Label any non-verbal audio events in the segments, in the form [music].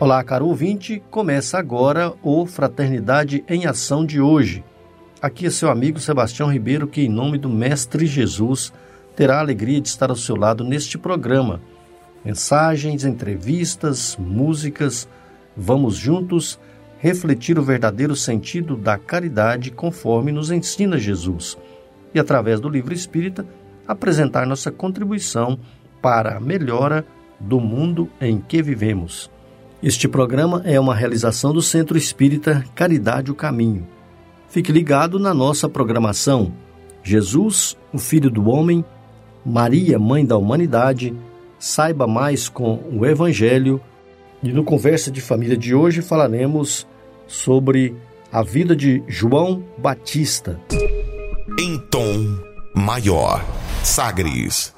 Olá, caro ouvinte, começa agora o Fraternidade em Ação de hoje. Aqui é seu amigo Sebastião Ribeiro, que, em nome do Mestre Jesus, terá a alegria de estar ao seu lado neste programa. Mensagens, entrevistas, músicas, vamos juntos refletir o verdadeiro sentido da caridade conforme nos ensina Jesus e, através do livro espírita, apresentar nossa contribuição para a melhora do mundo em que vivemos. Este programa é uma realização do Centro Espírita Caridade o Caminho. Fique ligado na nossa programação. Jesus, o Filho do Homem, Maria, Mãe da Humanidade, saiba mais com o Evangelho. E no Conversa de Família de hoje falaremos sobre a vida de João Batista. Em tom maior, Sagres.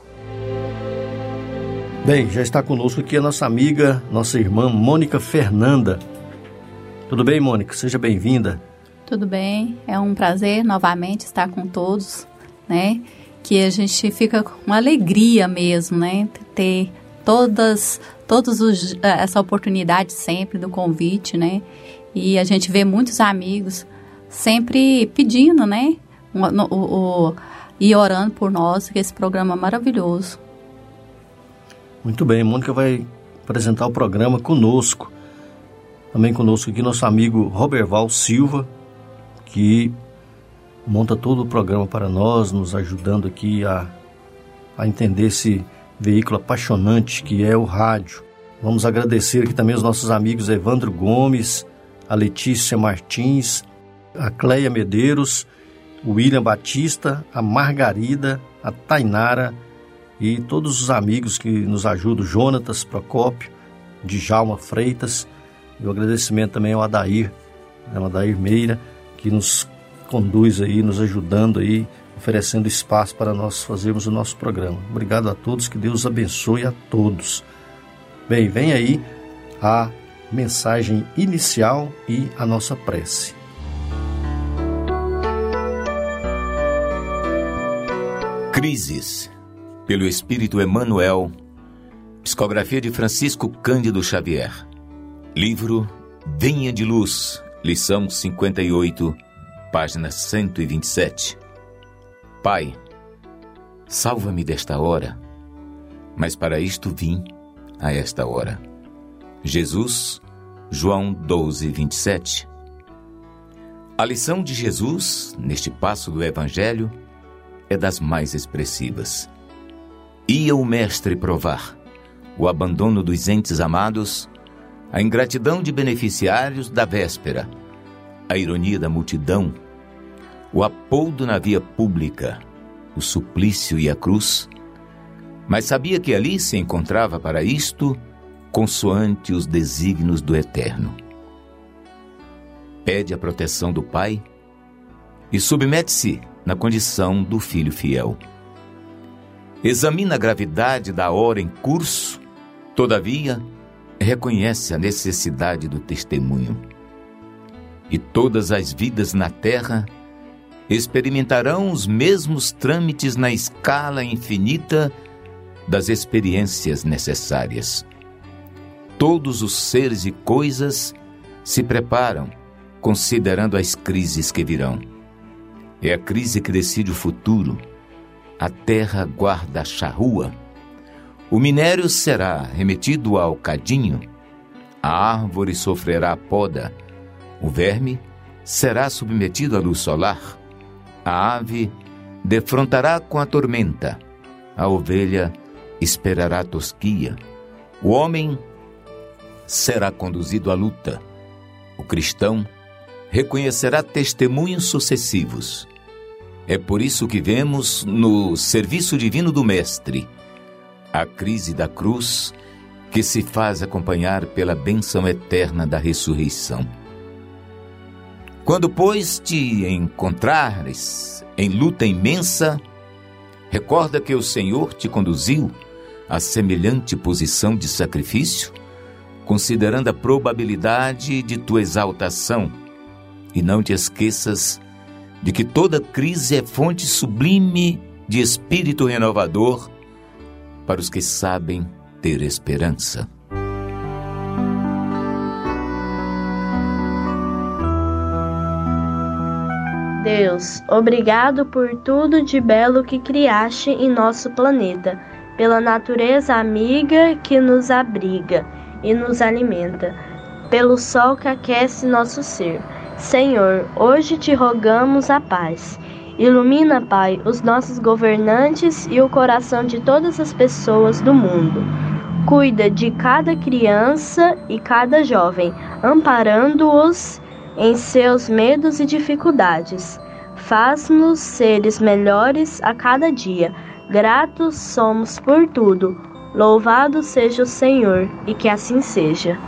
Bem, já está conosco aqui a nossa amiga, nossa irmã Mônica Fernanda. Tudo bem, Mônica? Seja bem-vinda. Tudo bem, é um prazer novamente estar com todos, né? Que a gente fica com alegria mesmo, né? Ter todas, todos os, eh, essa oportunidade sempre do convite, né? E a gente vê muitos amigos sempre pedindo, né? O, o, o, e orando por nós, que esse programa é maravilhoso. Muito bem, Mônica vai apresentar o programa conosco. Também conosco aqui nosso amigo Roberval Silva, que monta todo o programa para nós, nos ajudando aqui a, a entender esse veículo apaixonante que é o rádio. Vamos agradecer aqui também os nossos amigos Evandro Gomes, a Letícia Martins, a Cleia Medeiros, o William Batista, a Margarida, a Tainara, e todos os amigos que nos ajudam, Jonatas Procópio, Djalma Freitas, e o agradecimento também ao Adair, né, Adair Meira, que nos conduz aí, nos ajudando aí, oferecendo espaço para nós fazermos o nosso programa. Obrigado a todos, que Deus abençoe a todos. Bem, vem aí a mensagem inicial e a nossa prece. Crises pelo Espírito Emmanuel, psicografia de Francisco Cândido Xavier. Livro Venha de Luz, lição 58, página 127. Pai, salva-me desta hora, mas para isto vim a esta hora. Jesus, João 12, 27. A lição de Jesus, neste passo do Evangelho, é das mais expressivas ia o Mestre provar o abandono dos entes amados, a ingratidão de beneficiários da véspera, a ironia da multidão, o apoudo na via pública, o suplício e a cruz, mas sabia que ali se encontrava para isto consoante os desígnios do Eterno. Pede a proteção do Pai e submete-se na condição do filho fiel examina a gravidade da hora em curso, todavia, reconhece a necessidade do testemunho. E todas as vidas na terra experimentarão os mesmos trâmites na escala infinita das experiências necessárias. Todos os seres e coisas se preparam considerando as crises que virão. É a crise que decide o futuro a terra guarda charrua. O minério será remetido ao cadinho, a árvore sofrerá poda, o verme será submetido à luz solar, a ave defrontará com a tormenta, a ovelha esperará tosquia, o homem será conduzido à luta, o cristão reconhecerá testemunhos sucessivos é por isso que vemos no serviço divino do Mestre a crise da cruz que se faz acompanhar pela bênção eterna da ressurreição. Quando, pois, te encontrares em luta imensa, recorda que o Senhor te conduziu a semelhante posição de sacrifício, considerando a probabilidade de tua exaltação, e não te esqueças de que toda crise é fonte sublime de espírito renovador para os que sabem ter esperança. Deus, obrigado por tudo de belo que criaste em nosso planeta, pela natureza amiga que nos abriga e nos alimenta, pelo sol que aquece nosso ser. Senhor, hoje te rogamos a paz. Ilumina, Pai, os nossos governantes e o coração de todas as pessoas do mundo. Cuida de cada criança e cada jovem, amparando-os em seus medos e dificuldades. Faz-nos seres melhores a cada dia. Gratos somos por tudo. Louvado seja o Senhor, e que assim seja.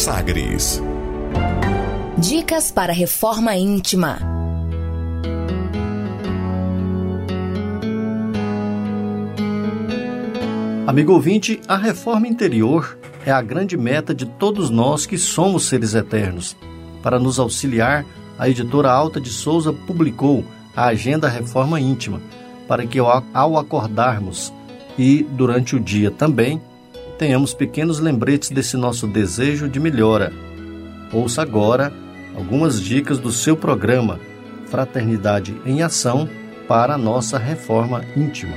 Sagres Dicas para reforma íntima. Amigo ouvinte, a reforma interior é a grande meta de todos nós que somos seres eternos. Para nos auxiliar, a editora Alta de Souza publicou a Agenda Reforma Íntima, para que ao acordarmos e durante o dia também tenhamos pequenos lembretes desse nosso desejo de melhora. Ouça agora algumas dicas do seu programa Fraternidade em Ação para a nossa reforma íntima.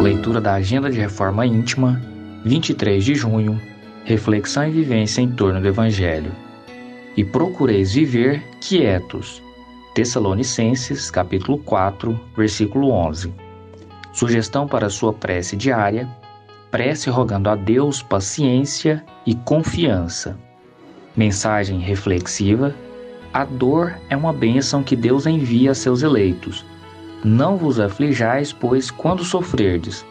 Leitura da Agenda de Reforma Íntima, 23 de junho, reflexão e vivência em torno do Evangelho. E procureis viver quietos. Tessalonicenses, capítulo 4, versículo 11. Sugestão para sua prece diária: prece rogando a Deus paciência e confiança. Mensagem reflexiva: a dor é uma bênção que Deus envia a seus eleitos não vos aflijais, pois, quando sofrerdes.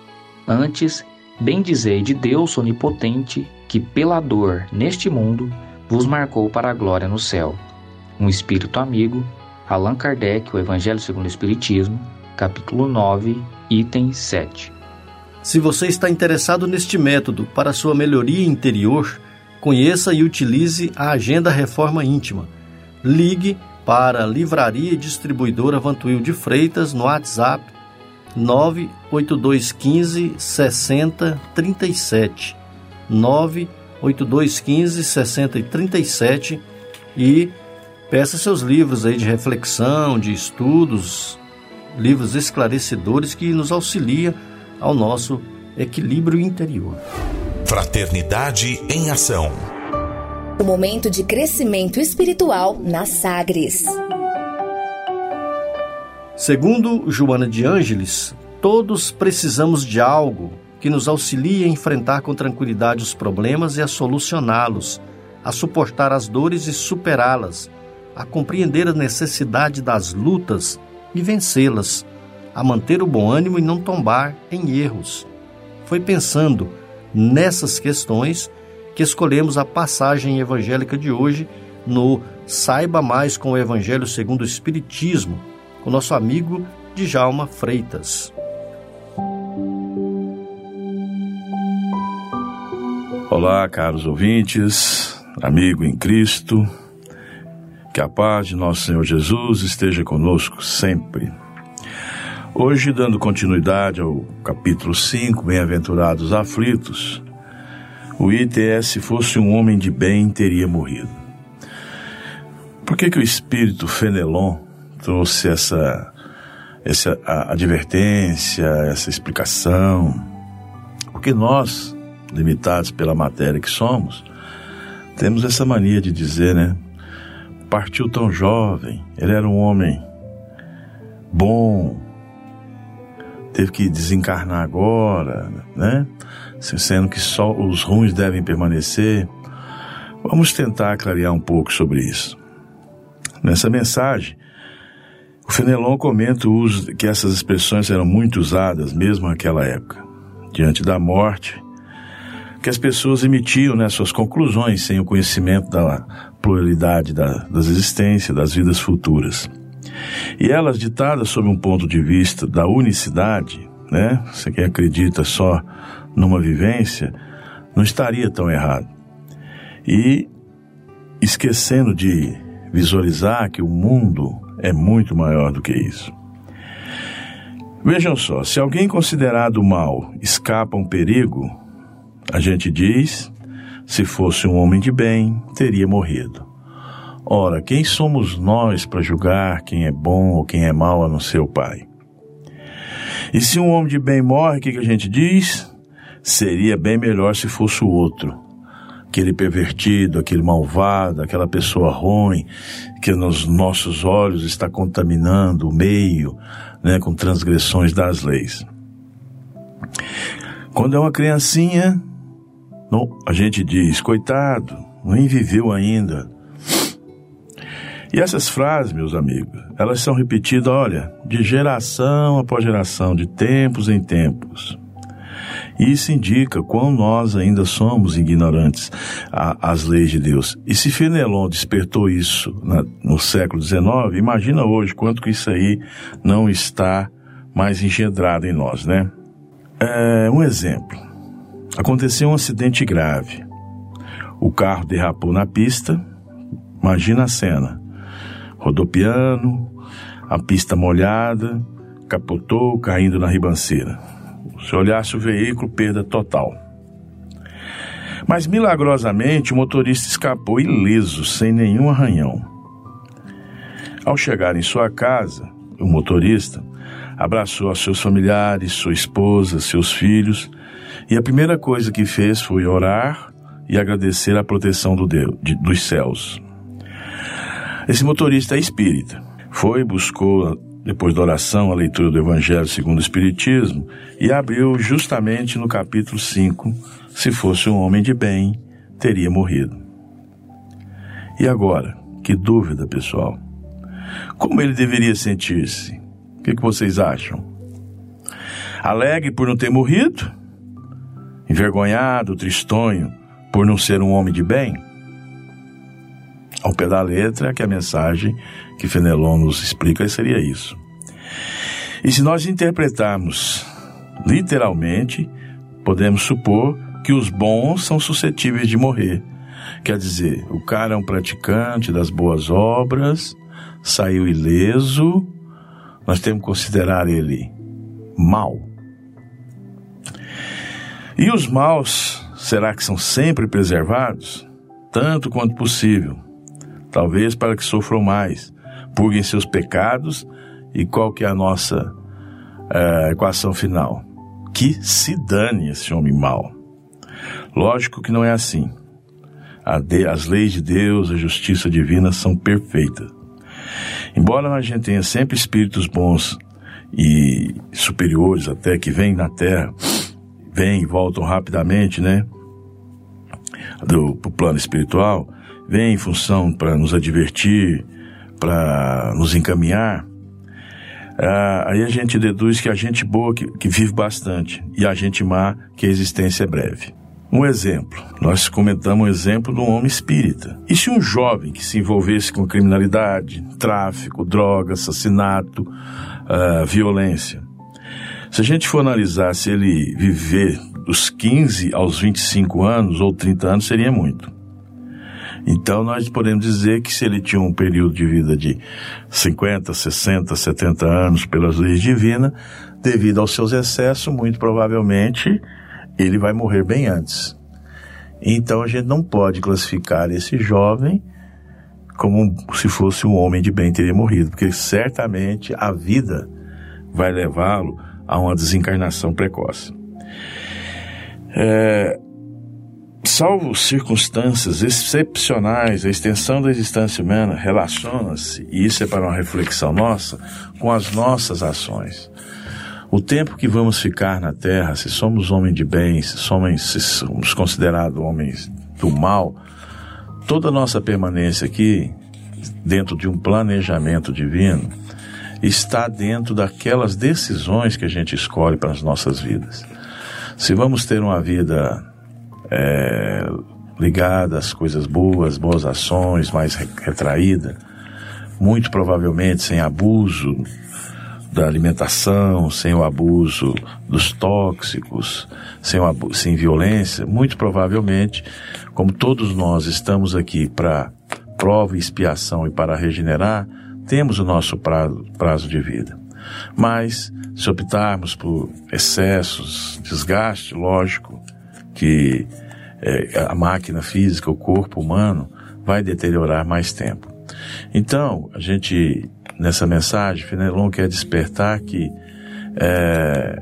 Antes, bendizei de Deus onipotente, que pela dor neste mundo vos marcou para a glória no céu. Um Espírito Amigo, Allan Kardec, O Evangelho segundo o Espiritismo, capítulo 9, item 7. Se você está interessado neste método para sua melhoria interior, conheça e utilize a Agenda Reforma Íntima. Ligue para Livraria e Distribuidora Vantuil de Freitas no WhatsApp 98215 6037 98215 6037 e peça seus livros aí de reflexão, de estudos, livros esclarecedores que nos auxiliam ao nosso equilíbrio interior. Fraternidade em ação o momento de crescimento espiritual na Sagres. Segundo Joana de Ângeles, todos precisamos de algo que nos auxilie a enfrentar com tranquilidade os problemas e a solucioná-los, a suportar as dores e superá-las, a compreender a necessidade das lutas e vencê-las, a manter o bom ânimo e não tombar em erros. Foi pensando nessas questões que escolhemos a passagem evangélica de hoje no Saiba Mais com o Evangelho segundo o Espiritismo, com nosso amigo Djalma Freitas. Olá, caros ouvintes, amigo em Cristo, que a paz de nosso Senhor Jesus esteja conosco sempre. Hoje, dando continuidade ao capítulo 5, Bem-aventurados aflitos, o ITS, se fosse um homem de bem, teria morrido. Por que, que o espírito Fenelon trouxe essa, essa advertência, essa explicação? Porque nós, limitados pela matéria que somos, temos essa mania de dizer, né? Partiu tão jovem, ele era um homem bom, teve que desencarnar agora, né? sendo que só os ruins devem permanecer. Vamos tentar clarear um pouco sobre isso. Nessa mensagem, o Fenelon comenta o uso que essas expressões eram muito usadas mesmo naquela época. Diante da morte, que as pessoas emitiam né, suas conclusões sem o conhecimento da pluralidade da, das existências, das vidas futuras. E elas, ditadas sob um ponto de vista da unicidade, né? Você quem acredita só numa vivência, não estaria tão errado. E esquecendo de visualizar que o mundo é muito maior do que isso. Vejam só, se alguém considerado mal escapa a um perigo, a gente diz, se fosse um homem de bem, teria morrido. Ora, quem somos nós para julgar quem é bom ou quem é mal a não ser o Pai? E se um homem de bem morre, o que, que a gente diz? Seria bem melhor se fosse o outro. Aquele pervertido, aquele malvado, aquela pessoa ruim, que nos nossos olhos está contaminando o meio, né, com transgressões das leis. Quando é uma criancinha, não, a gente diz, coitado, nem viveu ainda. E essas frases, meus amigos, elas são repetidas, olha, de geração após geração, de tempos em tempos. Isso indica quão nós ainda somos ignorantes às leis de Deus. E se Fenelon despertou isso na, no século XIX, imagina hoje quanto que isso aí não está mais engendrado em nós, né? É, um exemplo. Aconteceu um acidente grave. O carro derrapou na pista. Imagina a cena. Rodopiano, a pista molhada, capotou, caindo na ribanceira. Se olhasse o veículo, perda total. Mas milagrosamente o motorista escapou ileso, sem nenhum arranhão. Ao chegar em sua casa, o motorista abraçou a seus familiares, sua esposa, seus filhos, e a primeira coisa que fez foi orar e agradecer a proteção do Deus, de, dos céus. Esse motorista é espírita. Foi, buscou depois da oração, a leitura do Evangelho segundo o Espiritismo, e abriu justamente no capítulo 5: se fosse um homem de bem, teria morrido. E agora? Que dúvida, pessoal. Como ele deveria sentir-se? O que, que vocês acham? Alegre por não ter morrido? Envergonhado, tristonho por não ser um homem de bem? Ao pé da letra, que a mensagem que Fenelon nos explica seria isso. E se nós interpretarmos literalmente, podemos supor que os bons são suscetíveis de morrer. Quer dizer, o cara é um praticante das boas obras, saiu ileso, nós temos que considerar ele mal. E os maus, será que são sempre preservados? Tanto quanto possível talvez para que sofram mais, purguem seus pecados e qual que é a nossa é, equação final? Que se dane esse homem mau. Lógico que não é assim. As leis de Deus, a justiça divina são perfeitas. Embora a gente tenha sempre espíritos bons e superiores até que vêm na Terra, vêm e voltam rapidamente, né? Do plano espiritual, vem em função para nos advertir, para nos encaminhar, ah, aí a gente deduz que a gente boa que, que vive bastante e a gente má que a existência é breve. Um exemplo, nós comentamos um exemplo um homem espírita. E se um jovem que se envolvesse com criminalidade, tráfico, droga, assassinato, uh, violência, se a gente for analisar se ele viver dos 15 aos 25 anos ou 30 anos, seria muito. Então nós podemos dizer que se ele tinha um período de vida de 50, 60, 70 anos pelas leis divinas, devido aos seus excessos, muito provavelmente ele vai morrer bem antes. Então a gente não pode classificar esse jovem como se fosse um homem de bem teria morrido, porque certamente a vida vai levá-lo a uma desencarnação precoce. É, Salvo circunstâncias excepcionais, a extensão da existência humana relaciona-se, e isso é para uma reflexão nossa, com as nossas ações. O tempo que vamos ficar na Terra, se somos homens de bem, se somos, se somos considerados homens do mal, toda a nossa permanência aqui, dentro de um planejamento divino, está dentro daquelas decisões que a gente escolhe para as nossas vidas. Se vamos ter uma vida é, ligada às coisas boas, boas ações, mais retraída, muito provavelmente sem abuso da alimentação, sem o abuso dos tóxicos, sem, o sem violência, muito provavelmente, como todos nós estamos aqui para prova e expiação e para regenerar, temos o nosso prazo, prazo de vida. Mas, se optarmos por excessos, desgaste, lógico, que é, a máquina física, o corpo humano, vai deteriorar mais tempo. Então, a gente, nessa mensagem, Fenelon quer despertar que é,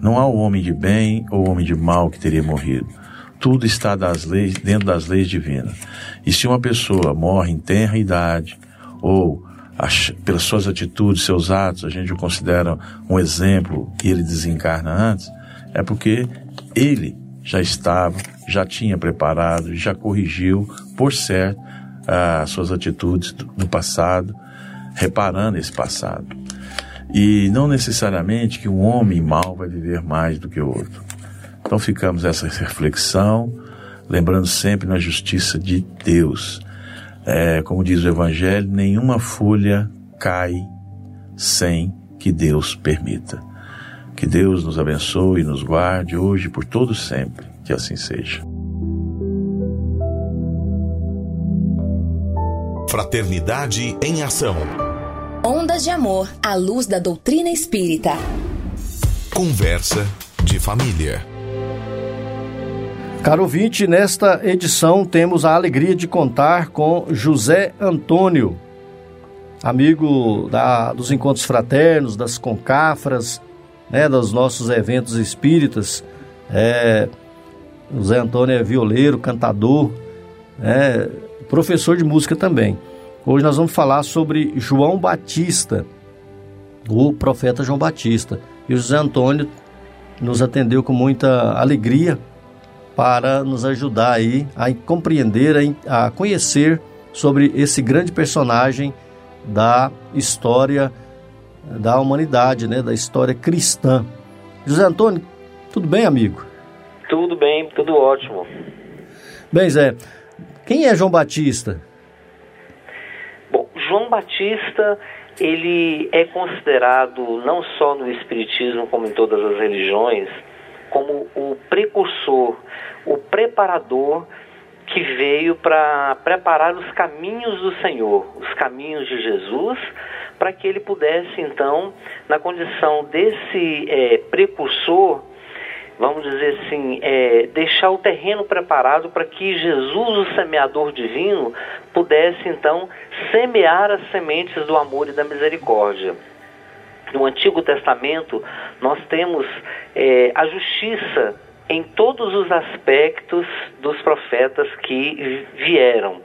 não há um homem de bem ou homem de mal que teria morrido. Tudo está das leis, dentro das leis divinas. E se uma pessoa morre em tenra idade, ou pelas suas atitudes, seus atos, a gente o considera um exemplo e ele desencarna antes, é porque ele já estava, já tinha preparado, já corrigiu, por certo, as suas atitudes do passado, reparando esse passado. E não necessariamente que um homem mau vai viver mais do que o outro. Então ficamos essa reflexão, lembrando sempre na justiça de Deus. É, como diz o Evangelho, nenhuma folha cai sem que Deus permita. Que Deus nos abençoe e nos guarde hoje e por todo sempre. Que assim seja. Fraternidade em Ação. Ondas de Amor à luz da doutrina espírita. Conversa de família. Caro ouvinte, nesta edição temos a alegria de contar com José Antônio, amigo da, dos encontros fraternos, das concafras, né, dos nossos eventos espíritas. É, José Antônio é violeiro, cantador, é, professor de música também. Hoje nós vamos falar sobre João Batista, o profeta João Batista. E o José Antônio nos atendeu com muita alegria para nos ajudar aí a compreender, a conhecer sobre esse grande personagem da história da humanidade, né, da história cristã. José Antônio, tudo bem, amigo? Tudo bem, tudo ótimo. Bem, Zé, quem é João Batista? Bom, João Batista, ele é considerado não só no espiritismo como em todas as religiões, como o precursor, o preparador que veio para preparar os caminhos do Senhor, os caminhos de Jesus, para que ele pudesse então, na condição desse é, precursor, vamos dizer assim, é, deixar o terreno preparado para que Jesus, o semeador divino, pudesse então semear as sementes do amor e da misericórdia. No Antigo Testamento, nós temos é, a justiça em todos os aspectos dos profetas que vieram.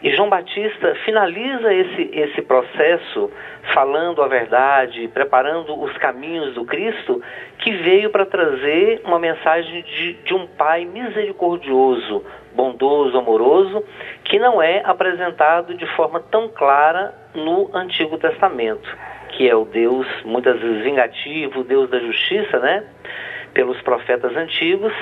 E João Batista finaliza esse, esse processo falando a verdade, preparando os caminhos do Cristo, que veio para trazer uma mensagem de, de um Pai misericordioso, bondoso, amoroso, que não é apresentado de forma tão clara no Antigo Testamento, que é o Deus muitas vezes vingativo, o Deus da justiça, né? Pelos profetas antigos,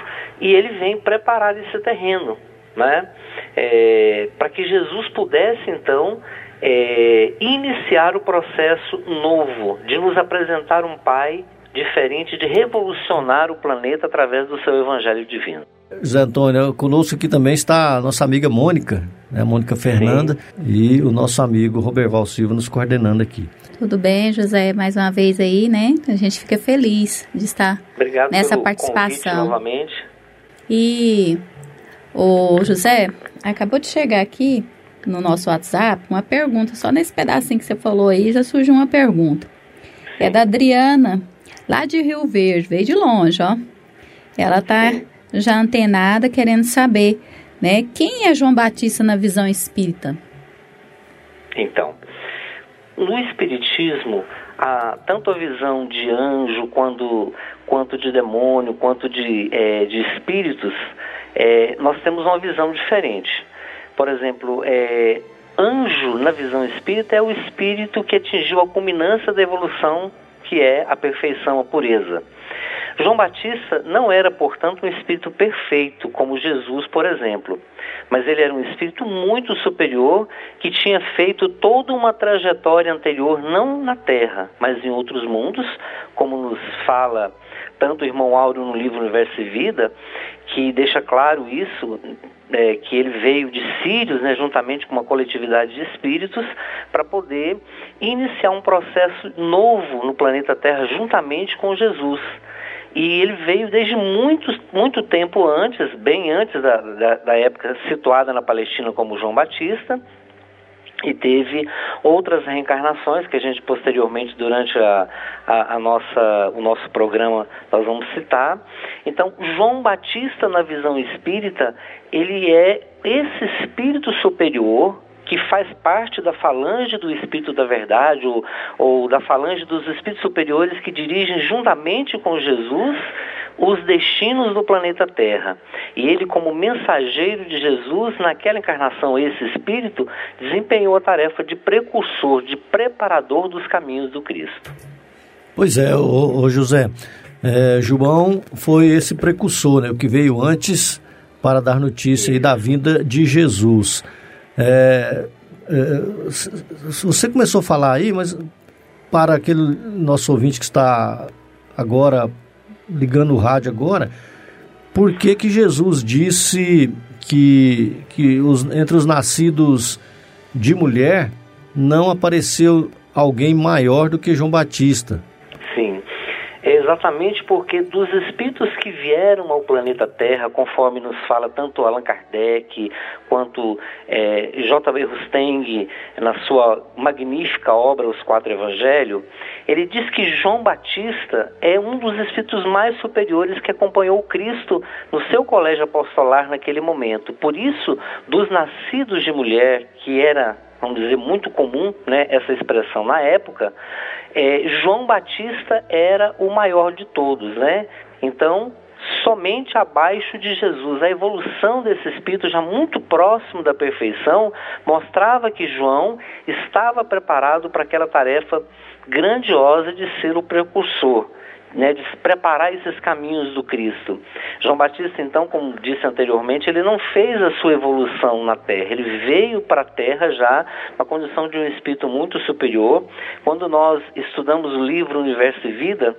e ele vem preparar esse terreno né? É, para que Jesus pudesse então é, iniciar o processo novo de nos apresentar um Pai diferente, de revolucionar o planeta através do seu Evangelho divino. José Antônio, conosco aqui também está a nossa amiga Mônica, né, Mônica Fernanda, Sim. e o nosso amigo Roberval Silva nos coordenando aqui. Tudo bem, José, mais uma vez aí, né? A gente fica feliz de estar Obrigado nessa participação. novamente. E o José, acabou de chegar aqui no nosso WhatsApp uma pergunta, só nesse pedacinho que você falou aí já surgiu uma pergunta. É da Adriana, lá de Rio Verde, veio de longe, ó. Ela tá já antenada querendo saber, né, quem é João Batista na visão espírita? Então, no espiritismo, a, tanto a visão de anjo quanto, quanto de demônio, quanto de, é, de espíritos, é, nós temos uma visão diferente. Por exemplo, é, anjo na visão espírita é o espírito que atingiu a culminância da evolução, que é a perfeição, a pureza. João Batista não era, portanto, um espírito perfeito, como Jesus, por exemplo, mas ele era um espírito muito superior que tinha feito toda uma trajetória anterior, não na Terra, mas em outros mundos, como nos fala tanto o irmão Áureo no livro Universo e Vida, que deixa claro isso, é, que ele veio de Sírios, né, juntamente com uma coletividade de espíritos, para poder iniciar um processo novo no planeta Terra, juntamente com Jesus. E ele veio desde muito, muito tempo antes, bem antes da, da, da época situada na Palestina como João Batista, e teve outras reencarnações que a gente posteriormente durante a, a, a, nossa, o nosso programa nós vamos citar. Então, João Batista na visão espírita, ele é esse espírito superior que faz parte da falange do Espírito da Verdade ou, ou da falange dos Espíritos superiores que dirigem juntamente com Jesus os destinos do planeta Terra. E ele, como mensageiro de Jesus, naquela encarnação, esse espírito, desempenhou a tarefa de precursor, de preparador dos caminhos do Cristo. Pois é, ô, ô José, é, João foi esse precursor, né, o que veio antes para dar notícia da vinda de Jesus. É, é, você começou a falar aí, mas para aquele nosso ouvinte que está agora ligando o rádio agora, por que que Jesus disse que, que os, entre os nascidos de mulher não apareceu alguém maior do que João Batista? Exatamente porque dos espíritos que vieram ao planeta Terra, conforme nos fala tanto Allan Kardec quanto é, J.W. Rusteng na sua magnífica obra Os Quatro Evangelhos, ele diz que João Batista é um dos espíritos mais superiores que acompanhou Cristo no seu colégio apostolar naquele momento. Por isso, dos nascidos de mulher, que era vamos dizer, muito comum né, essa expressão na época, é, João Batista era o maior de todos, né? Então, somente abaixo de Jesus. A evolução desse espírito, já muito próximo da perfeição, mostrava que João estava preparado para aquela tarefa grandiosa de ser o precursor né, de preparar esses caminhos do Cristo. João Batista, então, como disse anteriormente, ele não fez a sua evolução na Terra, ele veio para a Terra já na condição de um espírito muito superior. Quando nós estudamos o livro Universo e Vida,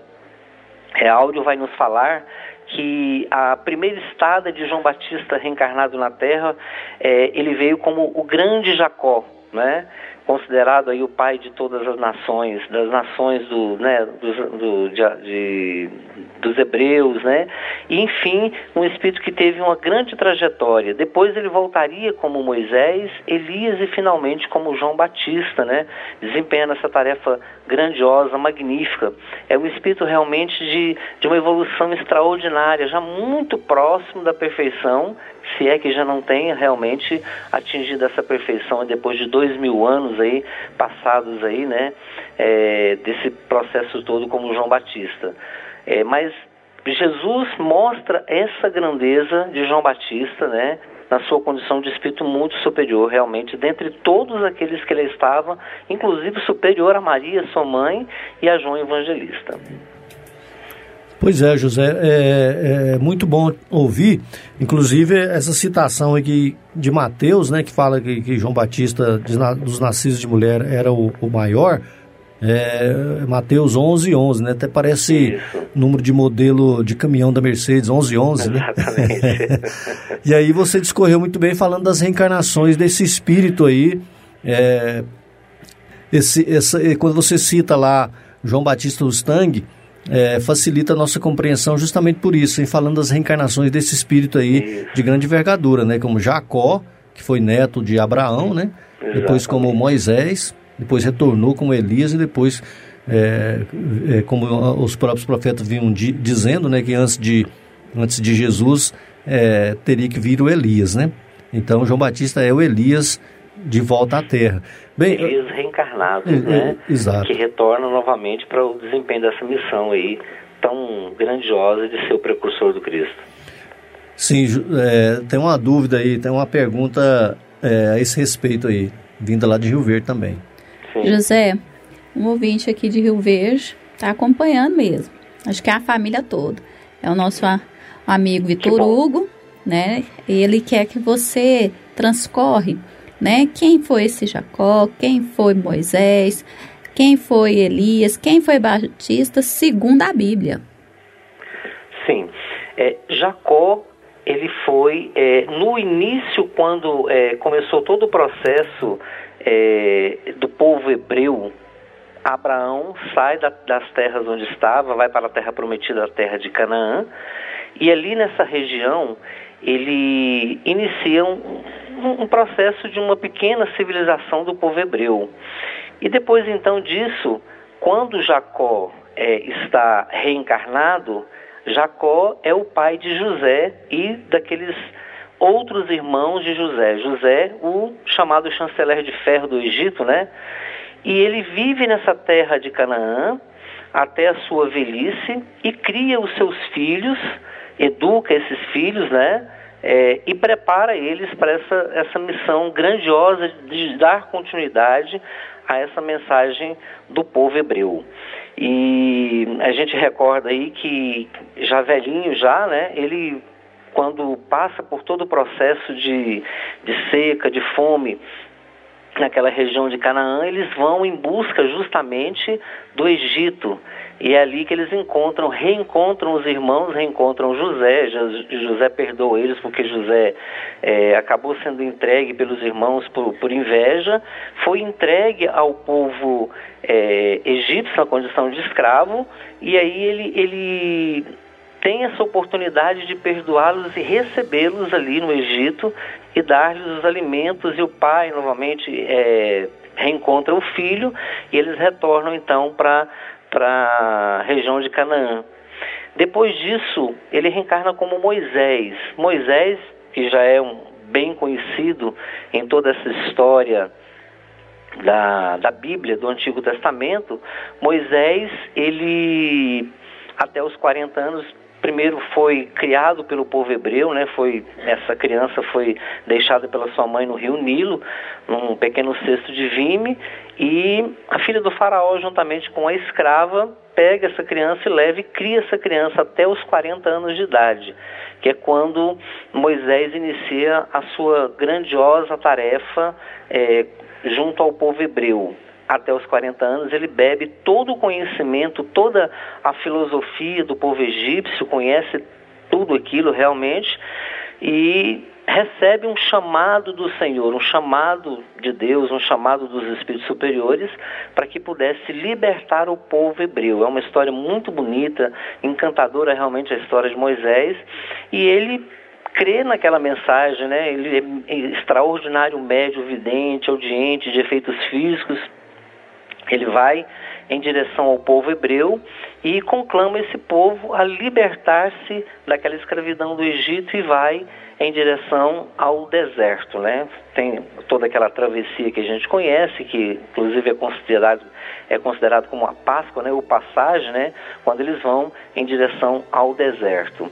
é, Áudio vai nos falar que a primeira estada de João Batista reencarnado na Terra, é, ele veio como o grande Jacó, né? Considerado aí o pai de todas as nações, das nações do, né, do, do de, de, dos hebreus, né? E, enfim, um espírito que teve uma grande trajetória. Depois ele voltaria como Moisés, Elias e finalmente como João Batista, né? Desempenhando essa tarefa grandiosa, magnífica. É um espírito realmente de, de uma evolução extraordinária, já muito próximo da perfeição se é que já não tenha realmente atingido essa perfeição depois de dois mil anos aí passados aí, né, é, desse processo todo como João Batista. É, mas Jesus mostra essa grandeza de João Batista, né, na sua condição de espírito muito superior, realmente, dentre todos aqueles que ele estava, inclusive superior a Maria, sua mãe, e a João Evangelista. Pois é, José, é, é, muito bom ouvir, inclusive essa citação aqui de Mateus, né, que fala que, que João Batista dos nascidos de mulher era o, o maior, é, Mateus 11, 11, né, até parece Isso. número de modelo de caminhão da Mercedes, 11, 11, né? [laughs] e aí você discorreu muito bem falando das reencarnações desse espírito aí, é, esse, essa, quando você cita lá João Batista Rustang, é, facilita a nossa compreensão justamente por isso, em falando das reencarnações desse espírito aí isso. de grande envergadura, né? Como Jacó, que foi neto de Abraão, né? Exatamente. Depois como Moisés, depois retornou como Elias e depois, é, é, como os próprios profetas vinham di, dizendo, né? Que antes de, antes de Jesus é, teria que vir o Elias, né? Então João Batista é o Elias de volta à Terra. Bem, Elias reencarnados, é, né? Exato. Que retornam novamente para o desempenho dessa missão aí tão grandiosa de ser o precursor do Cristo. Sim, é, tem uma dúvida aí, tem uma pergunta é, a esse respeito aí, vinda lá de Rio Verde também. Sim. José, um ouvinte aqui de Rio Verde está acompanhando mesmo. Acho que é a família toda. É o nosso amigo Vitor Hugo, né? Ele quer que você transcorre, né? Quem foi esse Jacó? Quem foi Moisés? Quem foi Elias? Quem foi Batista? Segundo a Bíblia. Sim. É, Jacó ele foi é, no início quando é, começou todo o processo é, do povo hebreu Abraão sai da, das terras onde estava, vai para a terra prometida, a terra de Canaã, e ali nessa região ele inicia um, um processo de uma pequena civilização do povo hebreu. E depois então disso, quando Jacó é, está reencarnado, Jacó é o pai de José e daqueles outros irmãos de José. José, o chamado chanceler de ferro do Egito, né? E ele vive nessa terra de Canaã até a sua velhice e cria os seus filhos, educa esses filhos, né? É, e prepara eles para essa, essa missão grandiosa de dar continuidade a essa mensagem do povo hebreu. E a gente recorda aí que já velhinho já, né, ele quando passa por todo o processo de, de seca, de fome, naquela região de Canaã, eles vão em busca justamente do Egito. E é ali que eles encontram, reencontram os irmãos, reencontram José. José perdoa eles porque José é, acabou sendo entregue pelos irmãos por, por, inveja, foi entregue ao povo é, egípcio na condição de escravo, e aí ele, ele tem essa oportunidade de perdoá-los e recebê-los ali no Egito e dar-lhes os alimentos, e o pai novamente é, reencontra o filho, e eles retornam então para a região de Canaã. Depois disso, ele reencarna como Moisés. Moisés, que já é um, bem conhecido em toda essa história da, da Bíblia, do Antigo Testamento, Moisés, ele até os 40 anos primeiro foi criado pelo povo hebreu, né? Foi essa criança foi deixada pela sua mãe no Rio Nilo, num pequeno cesto de vime, e a filha do faraó juntamente com a escrava pega essa criança e leva e cria essa criança até os 40 anos de idade, que é quando Moisés inicia a sua grandiosa tarefa é, junto ao povo hebreu. Até os 40 anos, ele bebe todo o conhecimento, toda a filosofia do povo egípcio, conhece tudo aquilo realmente e recebe um chamado do Senhor, um chamado de Deus, um chamado dos espíritos superiores para que pudesse libertar o povo hebreu. É uma história muito bonita, encantadora realmente a história de Moisés e ele crê naquela mensagem, né? Ele é extraordinário médio, vidente, audiente, de efeitos físicos, ele vai em direção ao povo hebreu e conclama esse povo a libertar-se daquela escravidão do Egito e vai em direção ao deserto, né? Tem toda aquela travessia que a gente conhece, que inclusive é considerado é considerado como a Páscoa, né? O passagem, né? Quando eles vão em direção ao deserto.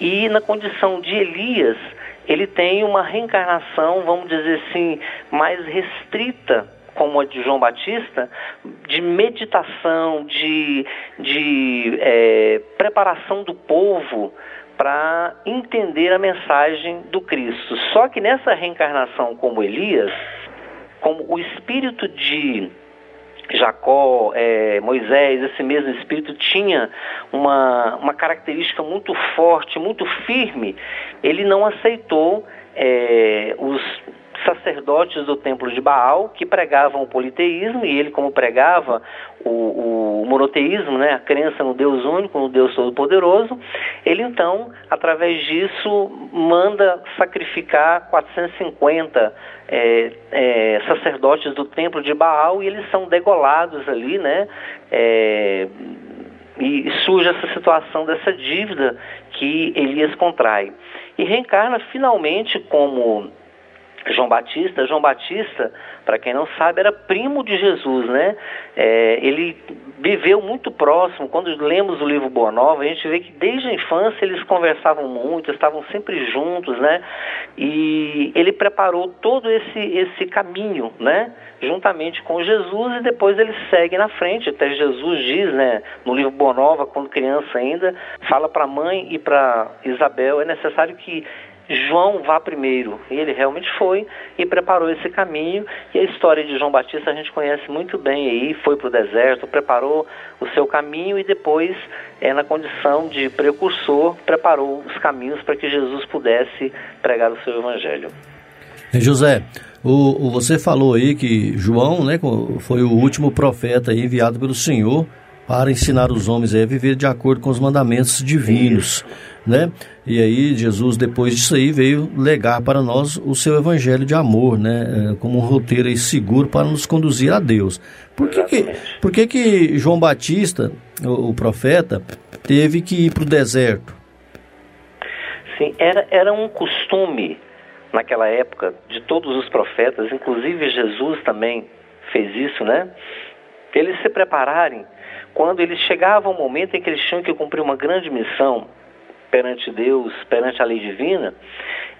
E na condição de Elias, ele tem uma reencarnação, vamos dizer assim, mais restrita como a de João Batista, de meditação, de, de é, preparação do povo para entender a mensagem do Cristo. Só que nessa reencarnação como Elias, como o espírito de Jacó, é, Moisés, esse mesmo espírito tinha uma, uma característica muito forte, muito firme, ele não aceitou é, os sacerdotes do templo de Baal que pregavam o politeísmo e ele como pregava o, o monoteísmo, né, a crença no Deus único, no Deus todo-poderoso, ele então, através disso, manda sacrificar 450 é, é, sacerdotes do templo de Baal e eles são degolados ali, né, é, e surge essa situação dessa dívida que Elias contrai. E reencarna finalmente como João Batista. João Batista, para quem não sabe, era primo de Jesus, né? É, ele viveu muito próximo. Quando lemos o livro Boa Nova, a gente vê que desde a infância eles conversavam muito, estavam sempre juntos, né? E ele preparou todo esse, esse caminho, né? Juntamente com Jesus e depois ele segue na frente. Até Jesus diz, né? No livro Boa Nova, quando criança ainda, fala para a mãe e para Isabel, é necessário que João vá primeiro. E ele realmente foi e preparou esse caminho. E a história de João Batista a gente conhece muito bem aí. Foi para o deserto, preparou o seu caminho e depois, é, na condição de precursor, preparou os caminhos para que Jesus pudesse pregar o seu evangelho. José, o, o, você falou aí que João né, foi o último profeta enviado pelo Senhor para ensinar os homens a viver de acordo com os mandamentos divinos, né? E aí Jesus depois disso aí veio legar para nós o seu evangelho de amor, né? É, como um roteiro seguro para nos conduzir a Deus. Por que que, por que, que João Batista, o, o profeta, teve que ir para o deserto? Sim, era, era um costume naquela época de todos os profetas, inclusive Jesus também fez isso, né? Eles se prepararem quando eles chegavam ao momento em que eles tinham que cumprir uma grande missão perante Deus, perante a lei divina,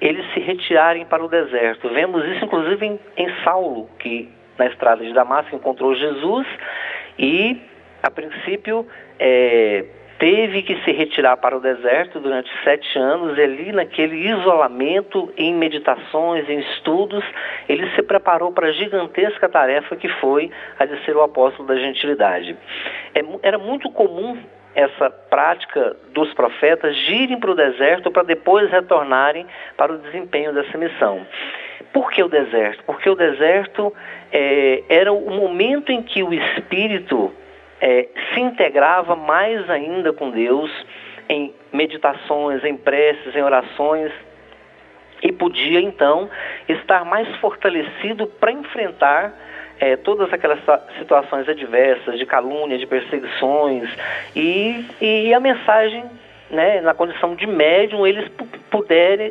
eles se retirarem para o deserto. Vemos isso inclusive em, em Saulo, que na estrada de Damasco encontrou Jesus e, a princípio, é, teve que se retirar para o deserto durante sete anos, e ali naquele isolamento, em meditações, em estudos, ele se preparou para a gigantesca tarefa que foi a de ser o apóstolo da gentilidade. É, era muito comum essa prática dos profetas irem para o deserto para depois retornarem para o desempenho dessa missão. Por que o deserto? Porque o deserto é, era o momento em que o Espírito é, se integrava mais ainda com Deus em meditações, em preces, em orações, e podia então estar mais fortalecido para enfrentar é, todas aquelas situações adversas, de calúnia, de perseguições, e, e a mensagem né, na condição de médium, eles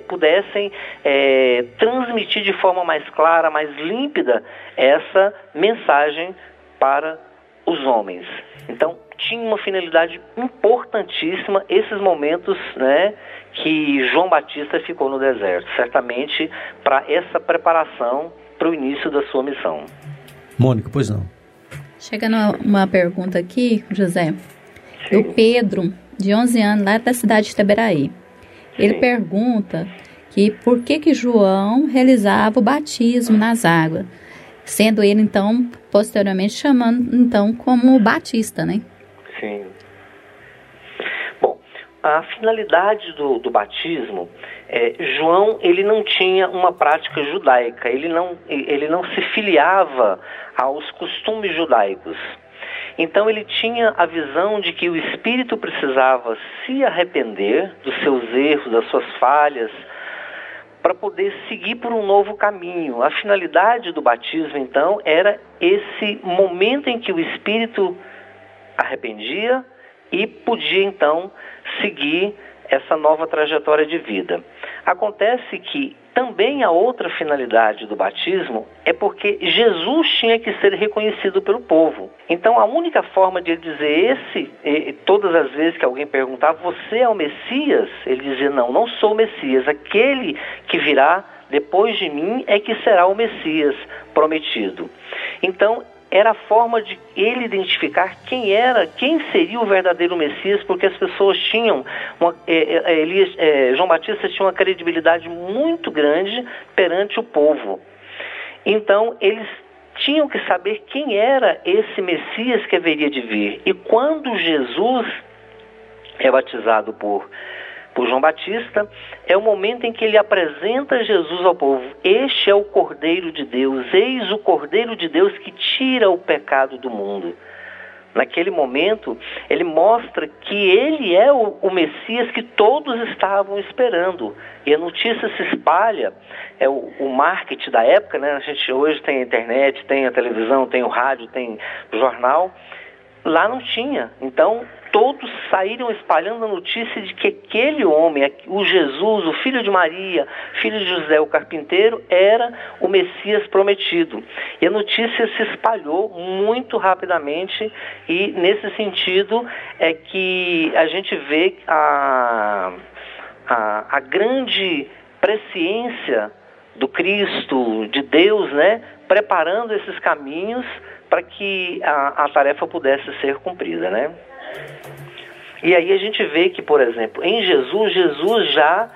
pudessem é, transmitir de forma mais clara, mais límpida, essa mensagem para os homens. Então, tinha uma finalidade importantíssima esses momentos né, que João Batista ficou no deserto, certamente para essa preparação para o início da sua missão. Mônica, pois não. Chegando uma pergunta aqui, José, Sim. do Pedro, de 11 anos, lá da cidade de Itaberaí. Ele Sim. pergunta que por que que João realizava o batismo nas águas sendo ele então posteriormente chamando então como Batista, né? Sim. Bom, a finalidade do, do batismo, é, João ele não tinha uma prática judaica, ele não, ele não se filiava aos costumes judaicos. Então ele tinha a visão de que o espírito precisava se arrepender dos seus erros, das suas falhas, para poder seguir por um novo caminho. A finalidade do batismo, então, era esse momento em que o espírito arrependia e podia, então, seguir essa nova trajetória de vida. Acontece que também a outra finalidade do batismo é porque Jesus tinha que ser reconhecido pelo povo. Então a única forma de ele dizer esse, todas as vezes que alguém perguntava, você é o Messias? Ele dizia, não, não sou o Messias, aquele que virá depois de mim é que será o Messias prometido. Então era a forma de ele identificar quem era, quem seria o verdadeiro Messias, porque as pessoas tinham, uma, é, é, é, Elias, é, João Batista tinha uma credibilidade muito grande perante o povo. Então, eles tinham que saber quem era esse Messias que haveria de vir. E quando Jesus é batizado por por João Batista, é o momento em que ele apresenta Jesus ao povo. Este é o Cordeiro de Deus, eis o Cordeiro de Deus que tira o pecado do mundo. Naquele momento, ele mostra que ele é o, o, Messias que todos estavam esperando. E a notícia se espalha, é o, o marketing da época, né? A gente hoje tem a internet, tem a televisão, tem o rádio, tem o jornal. Lá não tinha. Então, todos saíram espalhando a notícia de que aquele homem, o Jesus, o filho de Maria, filho de José, o carpinteiro, era o Messias prometido. E a notícia se espalhou muito rapidamente e nesse sentido é que a gente vê a, a, a grande presciência do Cristo, de Deus, né, preparando esses caminhos para que a, a tarefa pudesse ser cumprida, né? E aí a gente vê que, por exemplo, em Jesus, Jesus já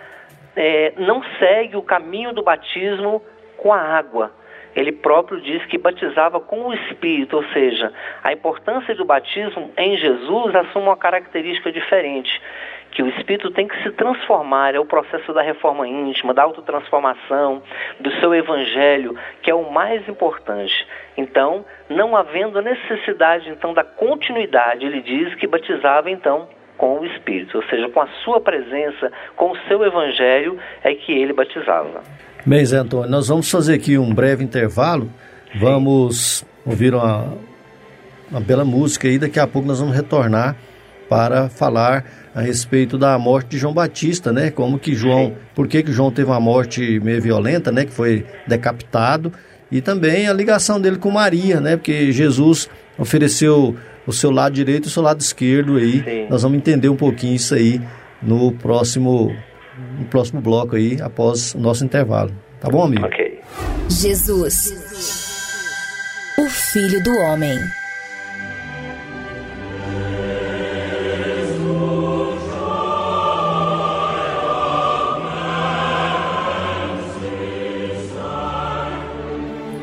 é, não segue o caminho do batismo com a água. Ele próprio diz que batizava com o Espírito, ou seja, a importância do batismo em Jesus assume uma característica diferente que o espírito tem que se transformar, é o processo da reforma íntima, da autotransformação, do seu evangelho, que é o mais importante. Então, não havendo necessidade então da continuidade, ele diz que batizava então com o Espírito, ou seja, com a sua presença, com o seu evangelho, é que ele batizava. Bem, Zé Antônio, nós vamos fazer aqui um breve intervalo, Sim. vamos ouvir uma, uma bela música e daqui a pouco nós vamos retornar para falar a respeito da morte de João Batista, né? Como que João, Sim. por que que João teve uma morte meio violenta, né? Que foi decapitado e também a ligação dele com Maria, né? Porque Jesus ofereceu o seu lado direito e o seu lado esquerdo aí. Sim. Nós vamos entender um pouquinho isso aí no próximo no próximo bloco aí após o nosso intervalo. Tá bom, amigo? OK. Jesus. O filho do homem.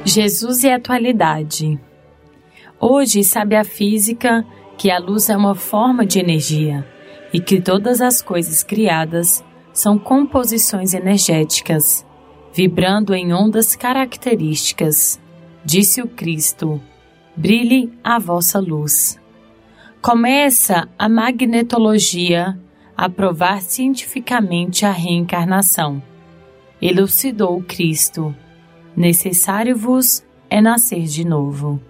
Jesus e atualidade. Hoje sabe a física que a luz é uma forma de energia e que todas as coisas criadas são composições energéticas, vibrando em ondas características. Disse o Cristo: Brilhe a vossa luz. Começa a magnetologia a provar cientificamente a reencarnação. Elucidou o Cristo necessário-vos é nascer de novo.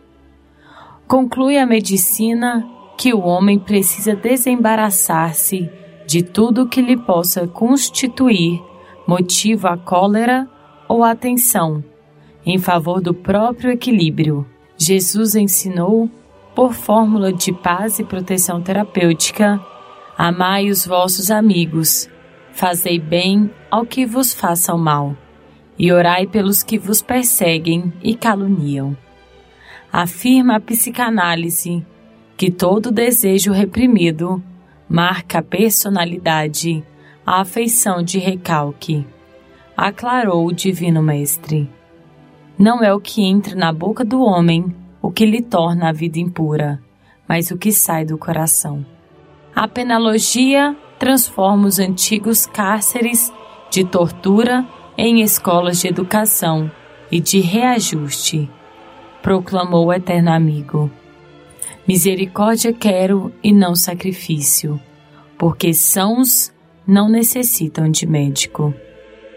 Conclui a medicina que o homem precisa desembaraçar-se de tudo que lhe possa constituir motivo à cólera ou à tensão, em favor do próprio equilíbrio. Jesus ensinou, por fórmula de paz e proteção terapêutica, amai os vossos amigos, fazei bem ao que vos faça o mal e orai pelos que vos perseguem e caluniam. Afirma a psicanálise que todo desejo reprimido marca a personalidade, a afeição de recalque. Aclarou o Divino Mestre. Não é o que entra na boca do homem o que lhe torna a vida impura, mas o que sai do coração. A penalogia transforma os antigos cárceres de tortura em escolas de educação e de reajuste, proclamou o eterno amigo. Misericórdia quero e não sacrifício, porque sãos não necessitam de médico.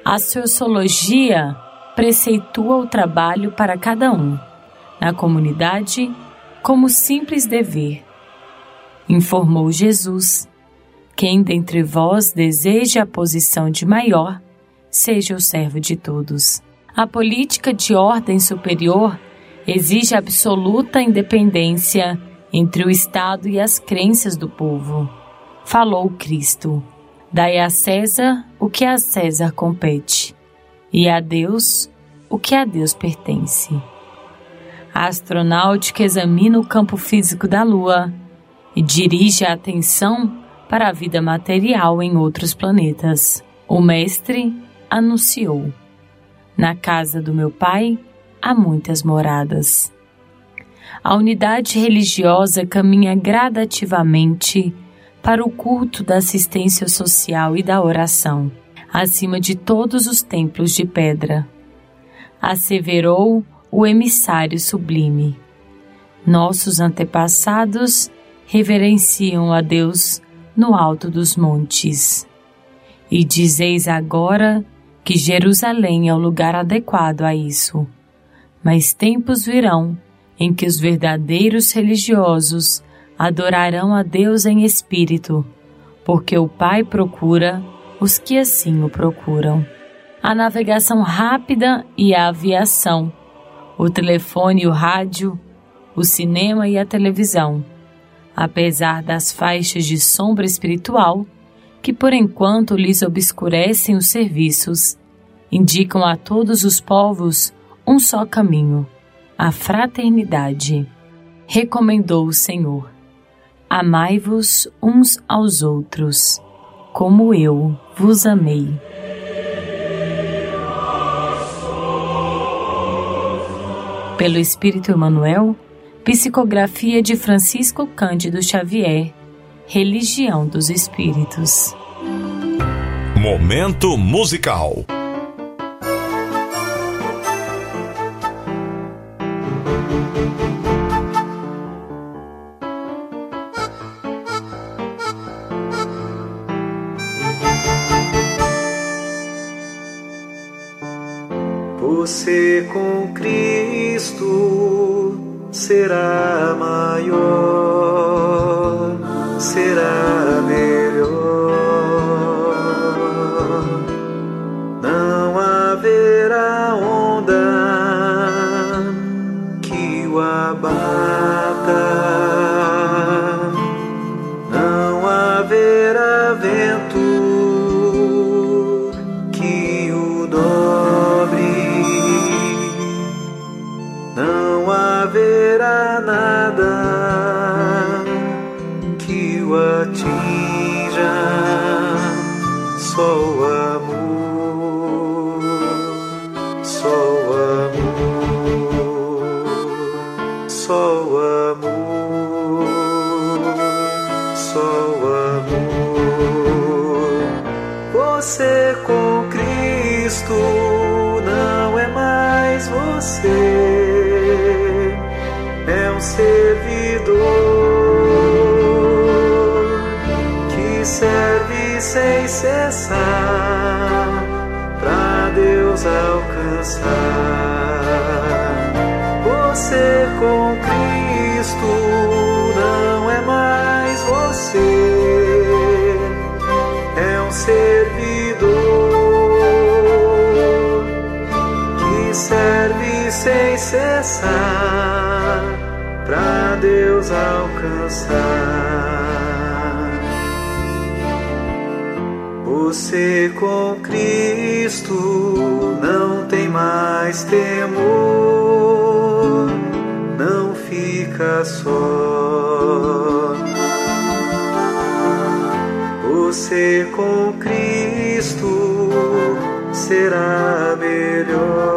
A sociologia preceitua o trabalho para cada um, na comunidade, como simples dever. Informou Jesus: Quem dentre vós deseja a posição de maior, seja o servo de todos. A política de ordem superior exige absoluta independência entre o Estado e as crenças do povo. Falou Cristo: Dai a César o que a César compete, e a Deus o que a Deus pertence. A astronáutica examina o campo físico da Lua e dirige a atenção para a vida material em outros planetas. O mestre anunciou: Na casa do meu pai há muitas moradas. A unidade religiosa caminha gradativamente para o culto da assistência social e da oração, acima de todos os templos de pedra. Asseverou o emissário sublime. Nossos antepassados reverenciam a Deus no alto dos montes. E dizeis agora que Jerusalém é o lugar adequado a isso. Mas tempos virão em que os verdadeiros religiosos adorarão a Deus em espírito, porque o Pai procura os que assim o procuram. A navegação rápida e a aviação, o telefone e o rádio, o cinema e a televisão, apesar das faixas de sombra espiritual que por enquanto lhes obscurecem os serviços, indicam a todos os povos um só caminho, a fraternidade. Recomendou o Senhor. Amai-vos uns aos outros, como eu vos amei. Pelo Espírito Emmanuel, psicografia de Francisco Cândido Xavier, Religião dos Espíritos. Momento musical. Você com Cristo será maior, cessar para Deus alcançar. Você com Cristo não tem mais temor, não fica só. Você com Cristo será melhor.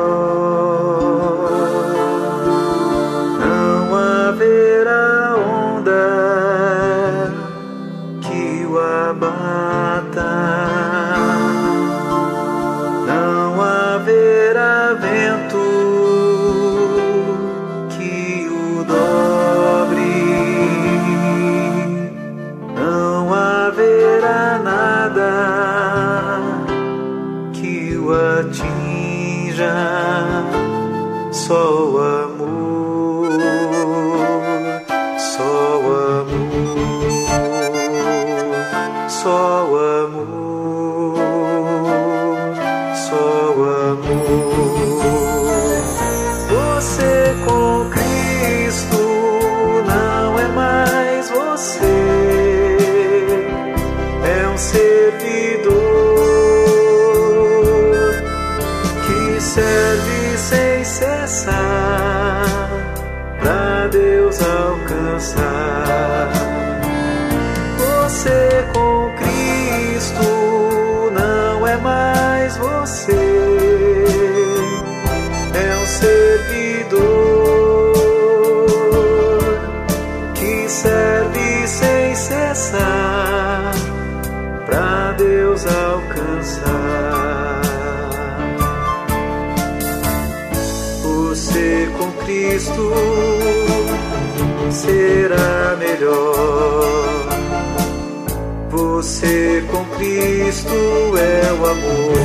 Você com Cristo é o amor.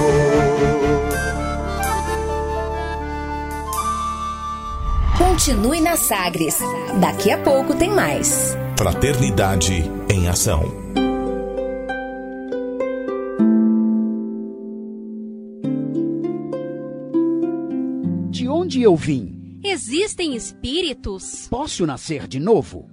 Continue na Sagres. Daqui a pouco tem mais. Fraternidade em Ação. De onde eu vim? Existem espíritos? Posso nascer de novo?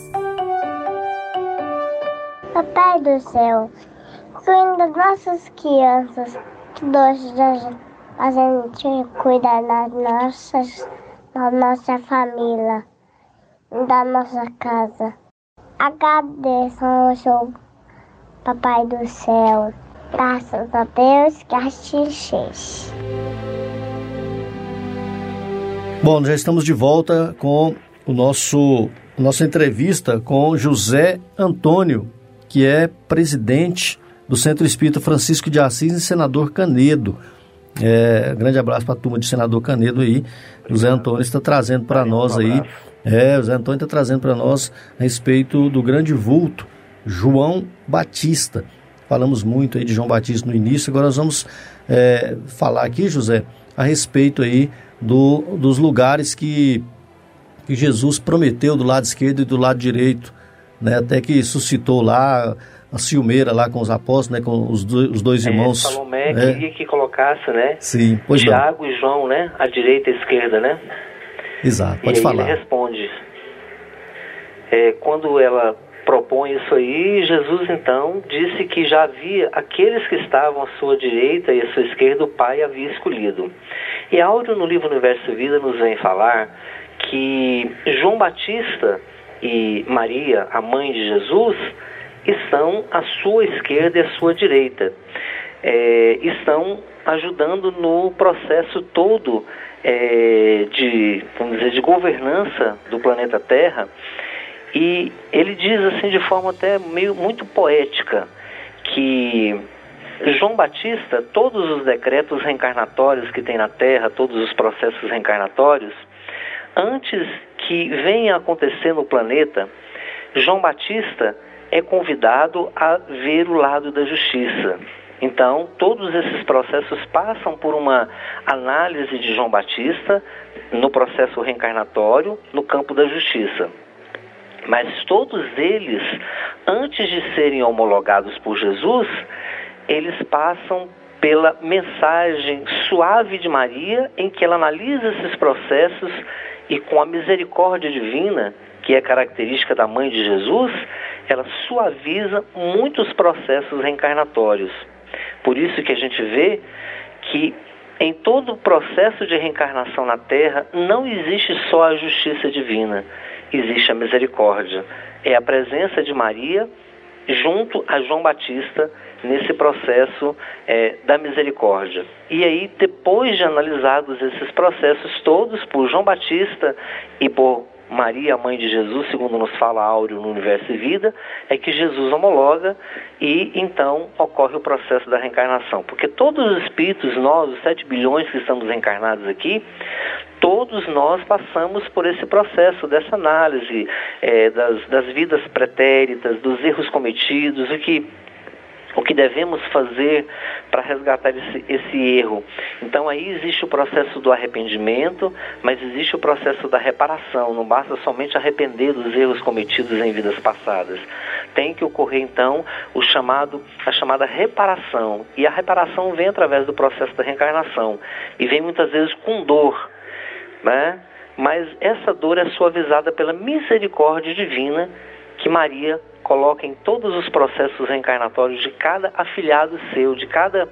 Papai do céu, cuida nossas crianças, que nós a gente cuida das nossas, da nossa família, da nossa casa. Agradeço ao seu Papai do céu, graças a Deus que assiste. Bom, já estamos de volta com o nosso nossa entrevista com José Antônio que é presidente do Centro Espírita Francisco de Assis e senador Canedo. É, grande abraço para a turma de senador Canedo aí. O Zé Antônio está trazendo para nós aí. É, o Zé Antônio está trazendo para nós a respeito do grande vulto João Batista. Falamos muito aí de João Batista no início, agora nós vamos é, falar aqui, José, a respeito aí do, dos lugares que, que Jesus prometeu do lado esquerdo e do lado direito né? Até que suscitou lá a ciumeira lá com os apóstolos, né? Com os, do, os dois é, irmãos. Salomé é. queria que colocasse, né? Sim, pois Tiago e João, né? À direita e à esquerda, né? Exato, pode e falar. ele responde. É, quando ela propõe isso aí, Jesus então disse que já havia aqueles que estavam à sua direita e à sua esquerda, o Pai havia escolhido. E Áureo, no livro Universo Vida, nos vem falar que João Batista e Maria, a mãe de Jesus, estão à sua esquerda e à sua direita. É, estão ajudando no processo todo é, de, vamos dizer, de governança do planeta Terra. E ele diz assim de forma até meio muito poética que João Batista, todos os decretos reencarnatórios que tem na Terra, todos os processos reencarnatórios, antes que venha acontecer no planeta, João Batista é convidado a ver o lado da justiça. Então, todos esses processos passam por uma análise de João Batista no processo reencarnatório, no campo da justiça. Mas todos eles, antes de serem homologados por Jesus, eles passam pela mensagem suave de Maria, em que ela analisa esses processos e com a misericórdia divina, que é característica da mãe de Jesus, ela suaviza muitos processos reencarnatórios. Por isso que a gente vê que em todo o processo de reencarnação na Terra não existe só a justiça divina, existe a misericórdia. É a presença de Maria junto a João Batista nesse processo é, da misericórdia. E aí, depois de analisados esses processos todos por João Batista e por Maria, mãe de Jesus, segundo nos fala Áureo no Universo e Vida, é que Jesus homologa e então ocorre o processo da reencarnação. Porque todos os espíritos, nós, os 7 bilhões que estamos reencarnados aqui, todos nós passamos por esse processo dessa análise é, das, das vidas pretéritas, dos erros cometidos, o que o que devemos fazer para resgatar esse, esse, erro. Então aí existe o processo do arrependimento, mas existe o processo da reparação. Não basta somente arrepender dos erros cometidos em vidas passadas. Tem que ocorrer então o chamado, a chamada reparação. E a reparação vem através do processo da reencarnação e vem muitas vezes com dor, né? Mas essa dor é suavizada pela misericórdia divina que Maria coloca em todos os processos reencarnatórios de cada afilhado seu, de cada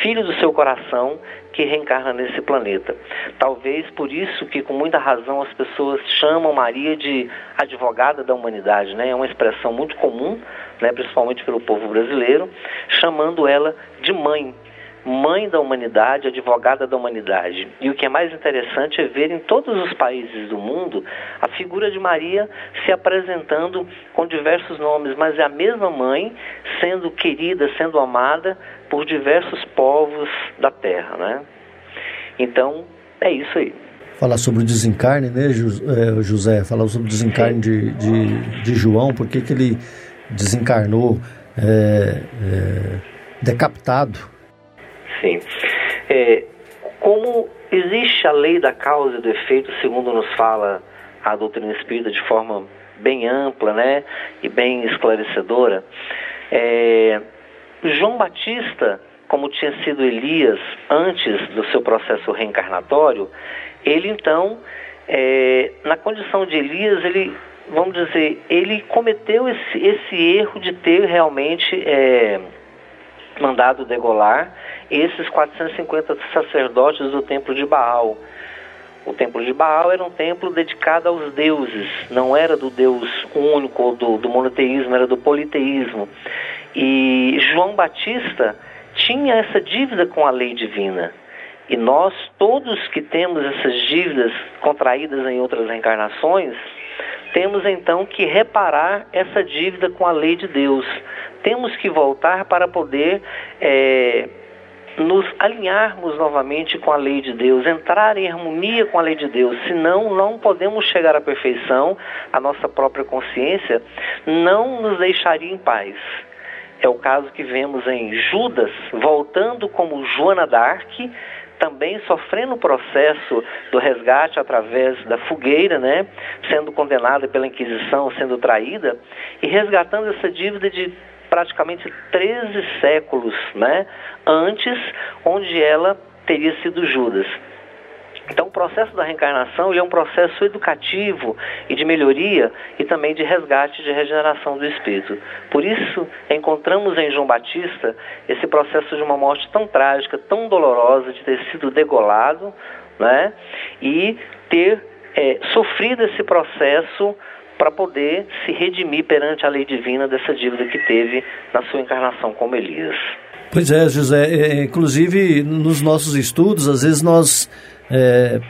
filho do seu coração que reencarna nesse planeta. Talvez por isso que com muita razão as pessoas chamam Maria de advogada da humanidade, né? É uma expressão muito comum, né, principalmente pelo povo brasileiro, chamando ela de mãe, mãe da humanidade, advogada da humanidade. E o que é mais interessante é ver em todos os países do mundo a figura de Maria se apresentando com diversos nomes, mas é a mesma mãe sendo querida, sendo amada por diversos povos da terra, né? Então, é isso aí. Falar sobre o desencarne, né, é, José? Falar sobre o desencarne de, de, de João, por que, ele desencarnou é, é, decapitado Sim. É, como existe a lei da causa e do efeito, segundo nos fala a doutrina espírita de forma bem ampla né, e bem esclarecedora, é, João Batista, como tinha sido Elias antes do seu processo reencarnatório, ele então, é, na condição de Elias, ele, vamos dizer, ele cometeu esse, esse erro de ter realmente é, mandado degolar esses 450 sacerdotes do templo de Baal. O templo de Baal era um templo dedicado aos deuses, não era do Deus único, do, do monoteísmo, era do politeísmo. E João Batista tinha essa dívida com a lei divina. E nós, todos que temos essas dívidas contraídas em outras reencarnações, temos então que reparar essa dívida com a lei de Deus. Temos que voltar para poder é, nos alinharmos novamente com a lei de Deus, entrar em harmonia com a lei de Deus, senão não podemos chegar à perfeição, a nossa própria consciência não nos deixaria em paz. É o caso que vemos em Judas, voltando como Joana d'Arc, também sofrendo o processo do resgate através da fogueira, né, sendo condenada pela Inquisição, sendo traída, e resgatando essa dívida de praticamente 13 séculos né, antes, onde ela teria sido Judas. Então, o processo da reencarnação é um processo educativo e de melhoria e também de resgate, de regeneração do espírito. Por isso, encontramos em João Batista esse processo de uma morte tão trágica, tão dolorosa, de ter sido degolado né, e ter é, sofrido esse processo para poder se redimir perante a lei divina dessa dívida que teve na sua encarnação como Elias. Pois é, José. É, inclusive, nos nossos estudos, às vezes nós é,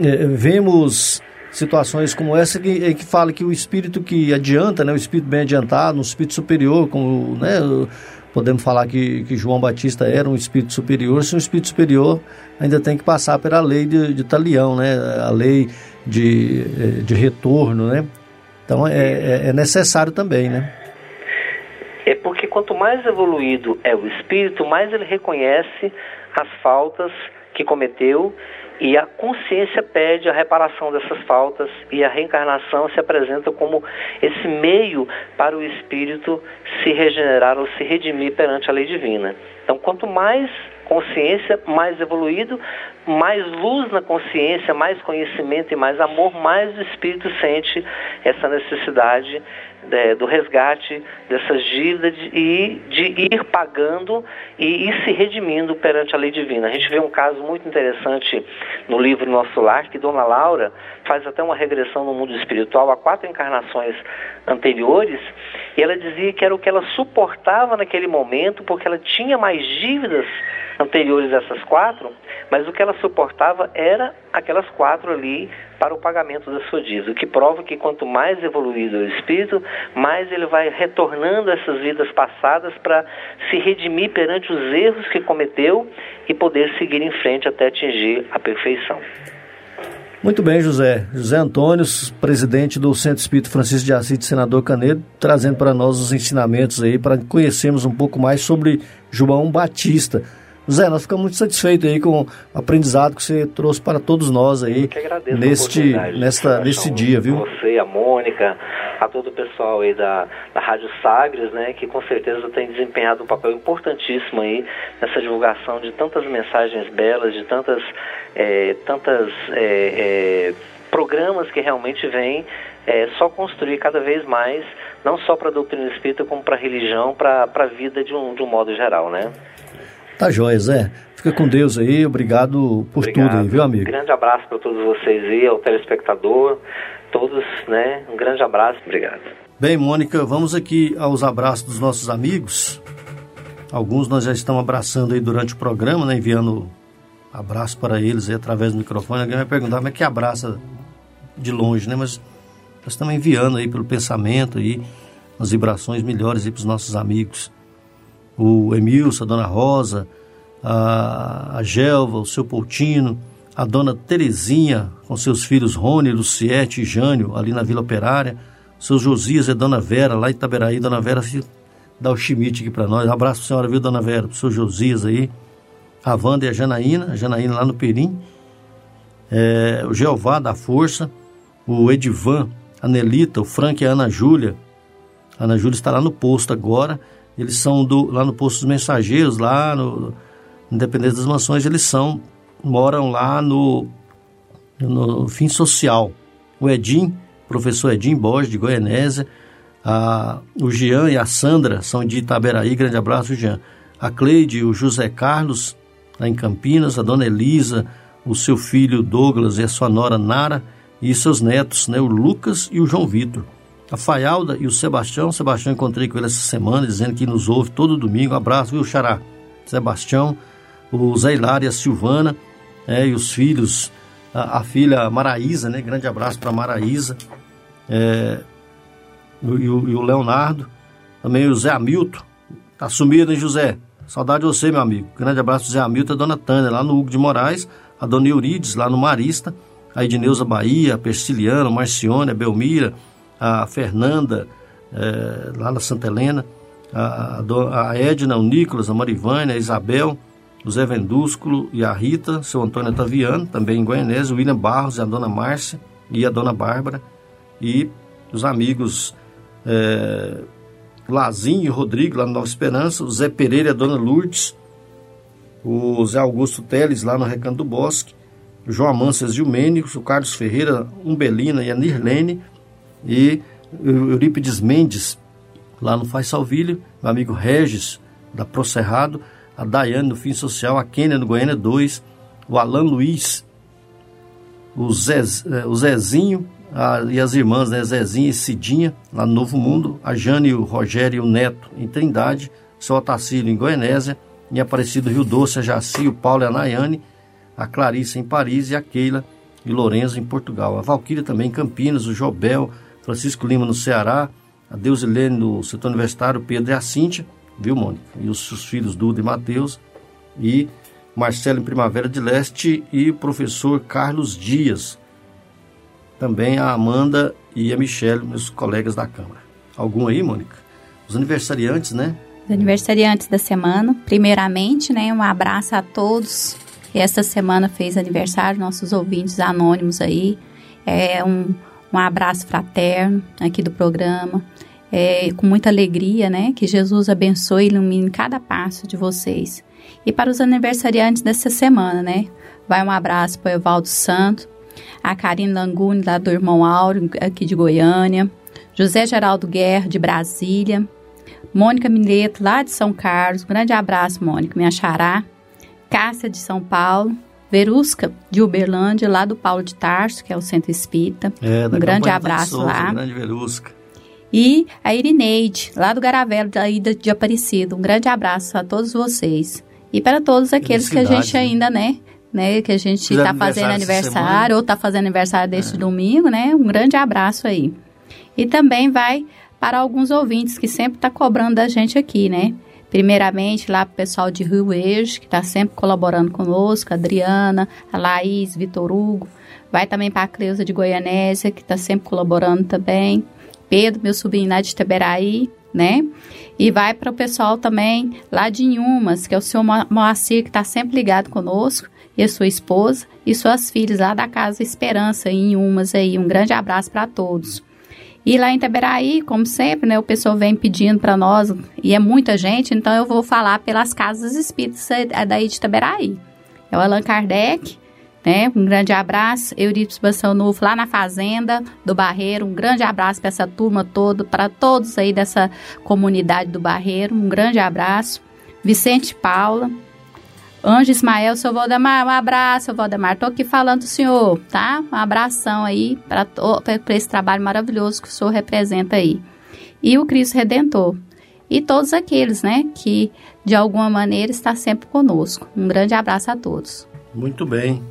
é, vemos situações como essa que, que fala que o espírito que adianta, né, o espírito bem adiantado, um espírito superior, como né, podemos falar que, que João Batista era um espírito superior, se um espírito superior ainda tem que passar pela lei de, de Talião, né, a lei de, é, de retorno, né? Então é, é, é necessário também, né? É porque quanto mais evoluído é o espírito, mais ele reconhece as faltas que cometeu e a consciência pede a reparação dessas faltas e a reencarnação se apresenta como esse meio para o espírito se regenerar ou se redimir perante a lei divina. Então, quanto mais consciência, mais evoluído, mais luz na consciência, mais conhecimento e mais amor, mais o espírito sente essa necessidade é, do resgate dessas dívidas e de ir pagando e ir se redimindo perante a lei divina. A gente vê um caso muito interessante no livro Nosso Lar, que Dona Laura faz até uma regressão no mundo espiritual a quatro encarnações anteriores, e ela dizia que era o que ela suportava naquele momento, porque ela tinha mais dívidas anteriores a essas quatro, mas o que ela suportava era aquelas quatro ali para o pagamento da sua dívida, o que prova que quanto mais evoluído é o espírito, mais ele vai retornando essas vidas passadas para se redimir perante os erros que cometeu e poder seguir em frente até atingir a perfeição. Muito bem, José. José Antônio, presidente do Centro Espírito Francisco de Assis, Senador Canedo, trazendo para nós os ensinamentos aí, para conhecermos um pouco mais sobre João Batista. Zé, nós ficamos muito satisfeitos aí com o aprendizado que você trouxe para todos nós aí neste, nesta, neste dia, viu? Você, a Mônica, a todo o pessoal aí da, da Rádio Sagres, né, que com certeza tem desempenhado um papel importantíssimo aí nessa divulgação de tantas mensagens belas, de tantas, é, tantas é, é, programas que realmente vêm é só construir cada vez mais, não só para a doutrina espírita, como para a religião, para a vida de um, de um modo geral, né? Tá joia, Zé. Fica com Deus aí, obrigado por obrigado. tudo aí, viu, amigo? Grande abraço para todos vocês aí, ao telespectador, todos, né? Um grande abraço, obrigado. Bem, Mônica, vamos aqui aos abraços dos nossos amigos. Alguns nós já estamos abraçando aí durante o programa, né? Enviando abraço para eles aí através do microfone. Alguém vai perguntar, como é que abraça de longe, né? Mas nós estamos enviando aí pelo pensamento aí, as vibrações melhores aí para os nossos amigos. O Emilson, a Dona Rosa, a, a Gelva, o seu Poutino, a Dona Terezinha, com seus filhos Rony, Luciete e Jânio, ali na Vila Operária, seu Josias e Dona Vera, lá em Itaberaí. Dona Vera dá o chimite aqui para nós. Abraço para a senhora, viu, Dona Vera, para o seu Josias aí a Wanda e a Janaína, a Janaína lá no Perim, é, o Jeová da Força, o Edivan, a Nelita, o Frank e a Ana Júlia. A Ana Júlia está lá no posto agora. Eles são do, lá no posto dos mensageiros, lá no Independência das Mansões, eles são, moram lá no, no Fim Social. O Edim, professor Edim Borges, de Goianésia, a, o Jean e a Sandra são de Itaberaí, grande abraço, Jean. A Cleide o José Carlos lá em Campinas, a dona Elisa, o seu filho Douglas e a sua nora Nara e seus netos, né, o Lucas e o João Vitor. A Faialda e o Sebastião, Sebastião encontrei com ele essa semana, dizendo que nos ouve todo domingo. Abraço, viu, Xará? Sebastião, o Zé Hilário e a Silvana, é, e os filhos, a, a, filha Maraísa, né? Grande abraço para Maraísa. É, e, o, e o Leonardo, também o Zé Hamilton. Tá sumido, hein, José? Saudade de você, meu amigo. Grande abraço Zé Hamilton e a dona Tânia, lá no Hugo de Moraes, a dona Eurides, lá no Marista, a Edneuza Bahia, a Persiliano, Marcione, a Belmira, a Fernanda, é, lá na Santa Helena, a, a Edna, o Nicolas, a Marivânia, a Isabel, o Zé Vendúsculo e a Rita, seu Antônio Taviano, também em Goianese, o William Barros e a dona Márcia e a dona Bárbara, e os amigos. É, Lazinho e Rodrigo, lá no Nova Esperança, o Zé Pereira e a Dona Lourdes, o Zé Augusto Teles, lá no Recanto do Bosque, o João Amâncias Gilmênicos, o Carlos Ferreira, Umbelina e a Nirlene, e o Eurípides Mendes, lá no Faz Salvilho, meu amigo Regis, da Procerrado, a Daiane, no Fim Social, a Kênia, no Goiânia 2, o Alan Luiz, o, Zé, eh, o Zezinho, a, e as irmãs, né, Zezinha e Cidinha, lá no Novo Mundo, a Jane, o Rogério e o Neto em Trindade, o seu Otacílio em Goianésia, em Aparecido Rio Doce, a Jaci, o Paulo e a Nayane, a Clarice em Paris e a Keila e Lorenzo em Portugal. A Valquíria também em Campinas, o Jobel, Francisco Lima no Ceará, a Deusilene no setor universitário, Pedro e a Cíntia, viu, Mônica? E os seus filhos Duda e Mateus, e Marcelo em Primavera de Leste e o professor Carlos Dias, também a Amanda e a Michelle, meus colegas da Câmara. Algum aí, Mônica? Os aniversariantes, né? Os aniversariantes da semana. Primeiramente, né, um abraço a todos esta semana fez aniversário, nossos ouvintes anônimos aí. É um, um abraço fraterno aqui do programa. É, com muita alegria, né? Que Jesus abençoe e ilumine cada passo de vocês. E para os aniversariantes dessa semana, né? Vai um abraço para o Evaldo Santo, a Karine Languni, lá do Irmão Áureo, aqui de Goiânia, José Geraldo Guerra, de Brasília, Mônica Mileto, lá de São Carlos, grande abraço, Mônica, minha xará, Cássia, de São Paulo, Verusca, de Uberlândia, lá do Paulo de Tarso, que é o Centro Espírita, é, um grande abraço Souza, lá. Grande Verusca. E a Irineide, lá do Garavelo, da Ida de Aparecido, um grande abraço a todos vocês. E para todos aqueles que a gente né? ainda, né, né, que a gente está fazendo aniversário ou está fazendo aniversário deste é. domingo, né? Um grande abraço aí. E também vai para alguns ouvintes que sempre está cobrando da gente aqui, né? Primeiramente, lá para o pessoal de Rio Verde, que está sempre colaborando conosco, a Adriana, a Laís, Vitor Hugo. Vai também para a Cleusa de Goianésia, que está sempre colaborando também. Pedro, meu sobrinho lá de Taberaí, né? E vai para o pessoal também lá de Inhumas, que é o seu Moacir, que está sempre ligado conosco e a sua esposa e suas filhas lá da Casa Esperança, em Umas aí. Um grande abraço para todos. E lá em Itaberaí, como sempre, né, o pessoal vem pedindo para nós, e é muita gente, então eu vou falar pelas casas espíritas daí de Itaberaí. É o Allan Kardec, Né? Um grande abraço, Eurípides Novo, lá na Fazenda do Barreiro. Um grande abraço para essa turma toda, para todos aí dessa comunidade do Barreiro. Um grande abraço. Vicente Paula, Anjo Ismael, seu Valdemar, um abraço, seu Valdemar. Tô aqui falando do senhor, tá? Um abração aí para esse trabalho maravilhoso que o senhor representa aí. E o Cristo Redentor. E todos aqueles, né, que de alguma maneira está sempre conosco. Um grande abraço a todos. Muito bem.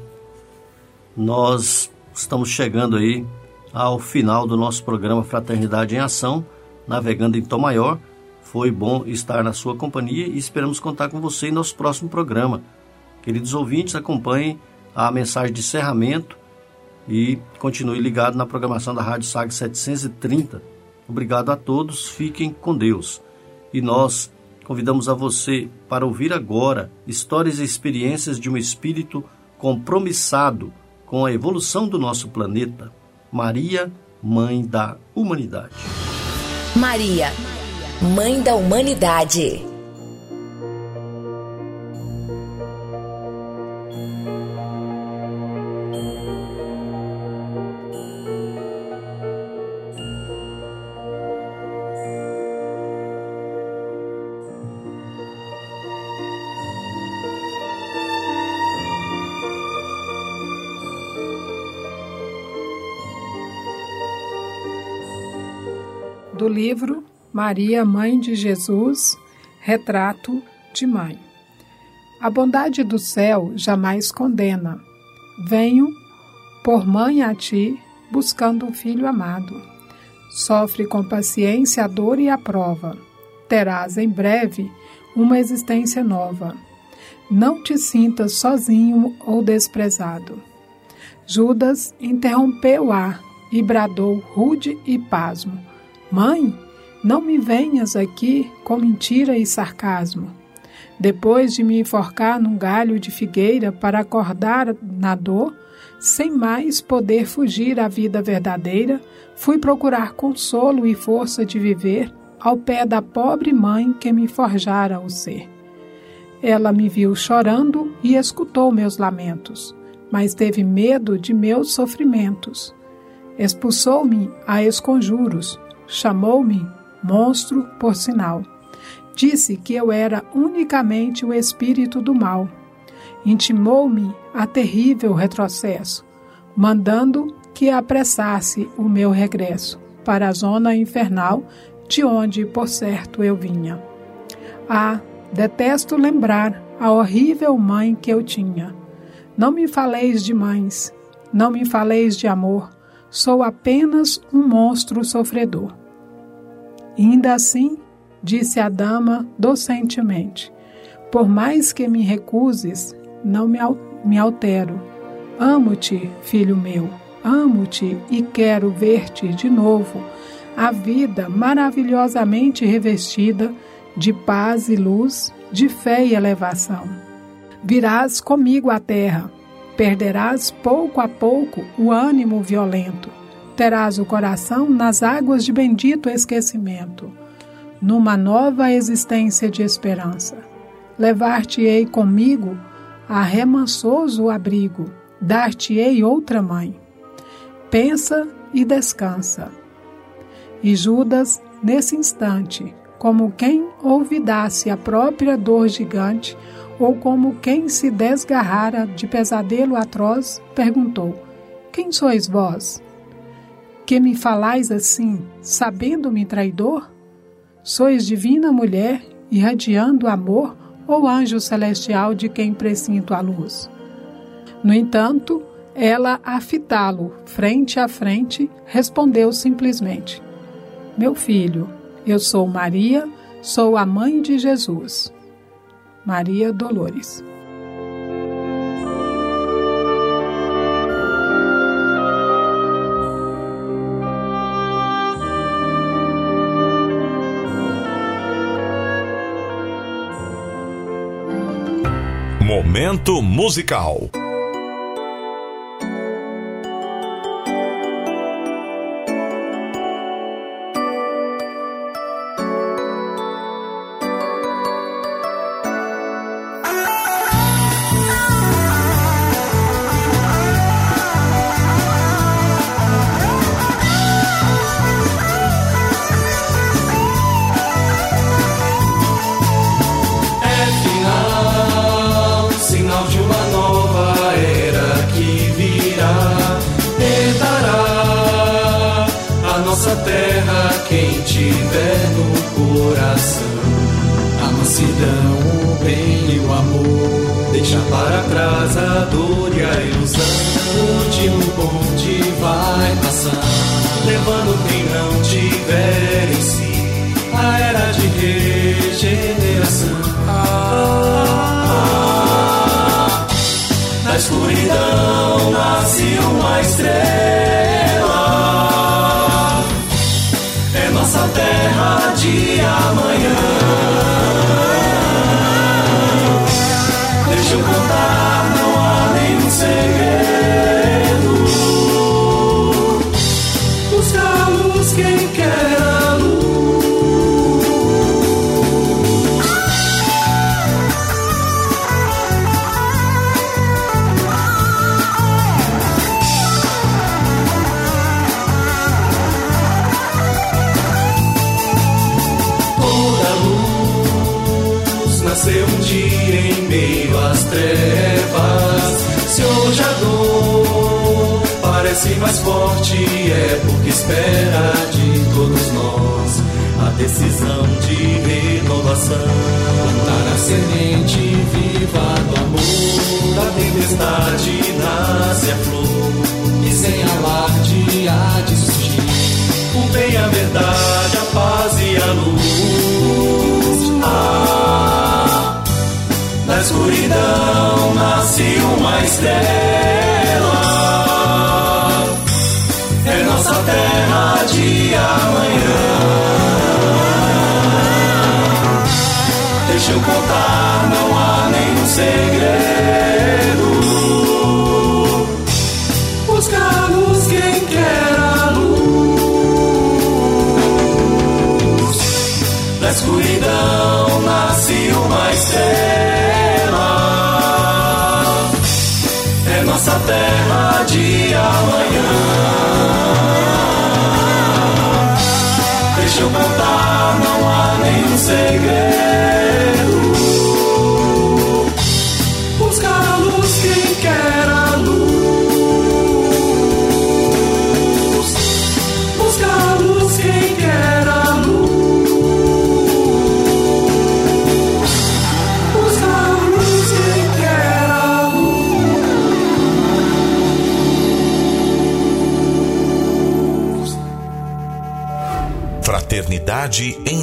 Nós estamos chegando aí ao final do nosso programa Fraternidade em Ação, navegando em Tom Maior. Foi bom estar na sua companhia e esperamos contar com você em nosso próximo programa. Queridos ouvintes, acompanhem a mensagem de encerramento e continue ligado na programação da Rádio SAG 730. Obrigado a todos, fiquem com Deus. E nós convidamos a você para ouvir agora histórias e experiências de um espírito compromissado com a evolução do nosso planeta. Maria, Mãe da Humanidade. Maria Mãe da Humanidade. Livro Maria, Mãe de Jesus, retrato de mãe. A bondade do céu jamais condena. Venho por mãe a ti, buscando um filho amado. Sofre com paciência a dor e a prova. Terás em breve uma existência nova. Não te sintas sozinho ou desprezado. Judas interrompeu-a e bradou rude e pasmo: Mãe, não me venhas aqui com mentira e sarcasmo. Depois de me enforcar num galho de figueira para acordar na dor, sem mais poder fugir à vida verdadeira, fui procurar consolo e força de viver ao pé da pobre mãe que me forjara o ser. Ela me viu chorando e escutou meus lamentos, mas teve medo de meus sofrimentos. Expulsou-me a esconjuros, chamou-me monstro por sinal. Disse que eu era unicamente o espírito do mal. Intimou-me a terrível retrocesso, mandando que apressasse o meu regresso para a zona infernal de onde, por certo, eu vinha. Ah, detesto lembrar a horrível mãe que eu tinha. Não me faleis de mães, não me faleis de amor, sou apenas um monstro sofredor. Ainda assim, disse a dama docentemente, por mais que me recuses, não me altero. Amo-te, filho meu, amo-te e quero ver-te de novo, a vida maravilhosamente revestida de paz e luz, de fé e elevação. Virás comigo à terra, perderás pouco a pouco o ânimo violento terás o coração nas águas de bendito esquecimento, numa nova existência de esperança. Levar-te-ei comigo a remansoso abrigo, dar-te-ei outra mãe. Pensa e descansa. E Judas, nesse instante, como quem olvidasse a própria dor gigante, ou como quem se desgarrara de pesadelo atroz, perguntou: Quem sois vós? que me falais assim, sabendo-me traidor? Sois divina mulher, irradiando amor, ou anjo celestial de quem presinto a luz? No entanto, ela, a fitá-lo frente a frente, respondeu simplesmente: Meu filho, eu sou Maria, sou a mãe de Jesus. Maria Dolores. Momento musical. Parece mais forte, é porque espera de todos nós a decisão de renovação. Plantar a semente viva do amor, da tempestade nasce a flor, e sem alarde há de surgir o bem, a verdade, a paz e a luz. Ah, na escuridão nasce uma estrela. Terra de amanhã. Deixa eu contar, não há nenhum segredo.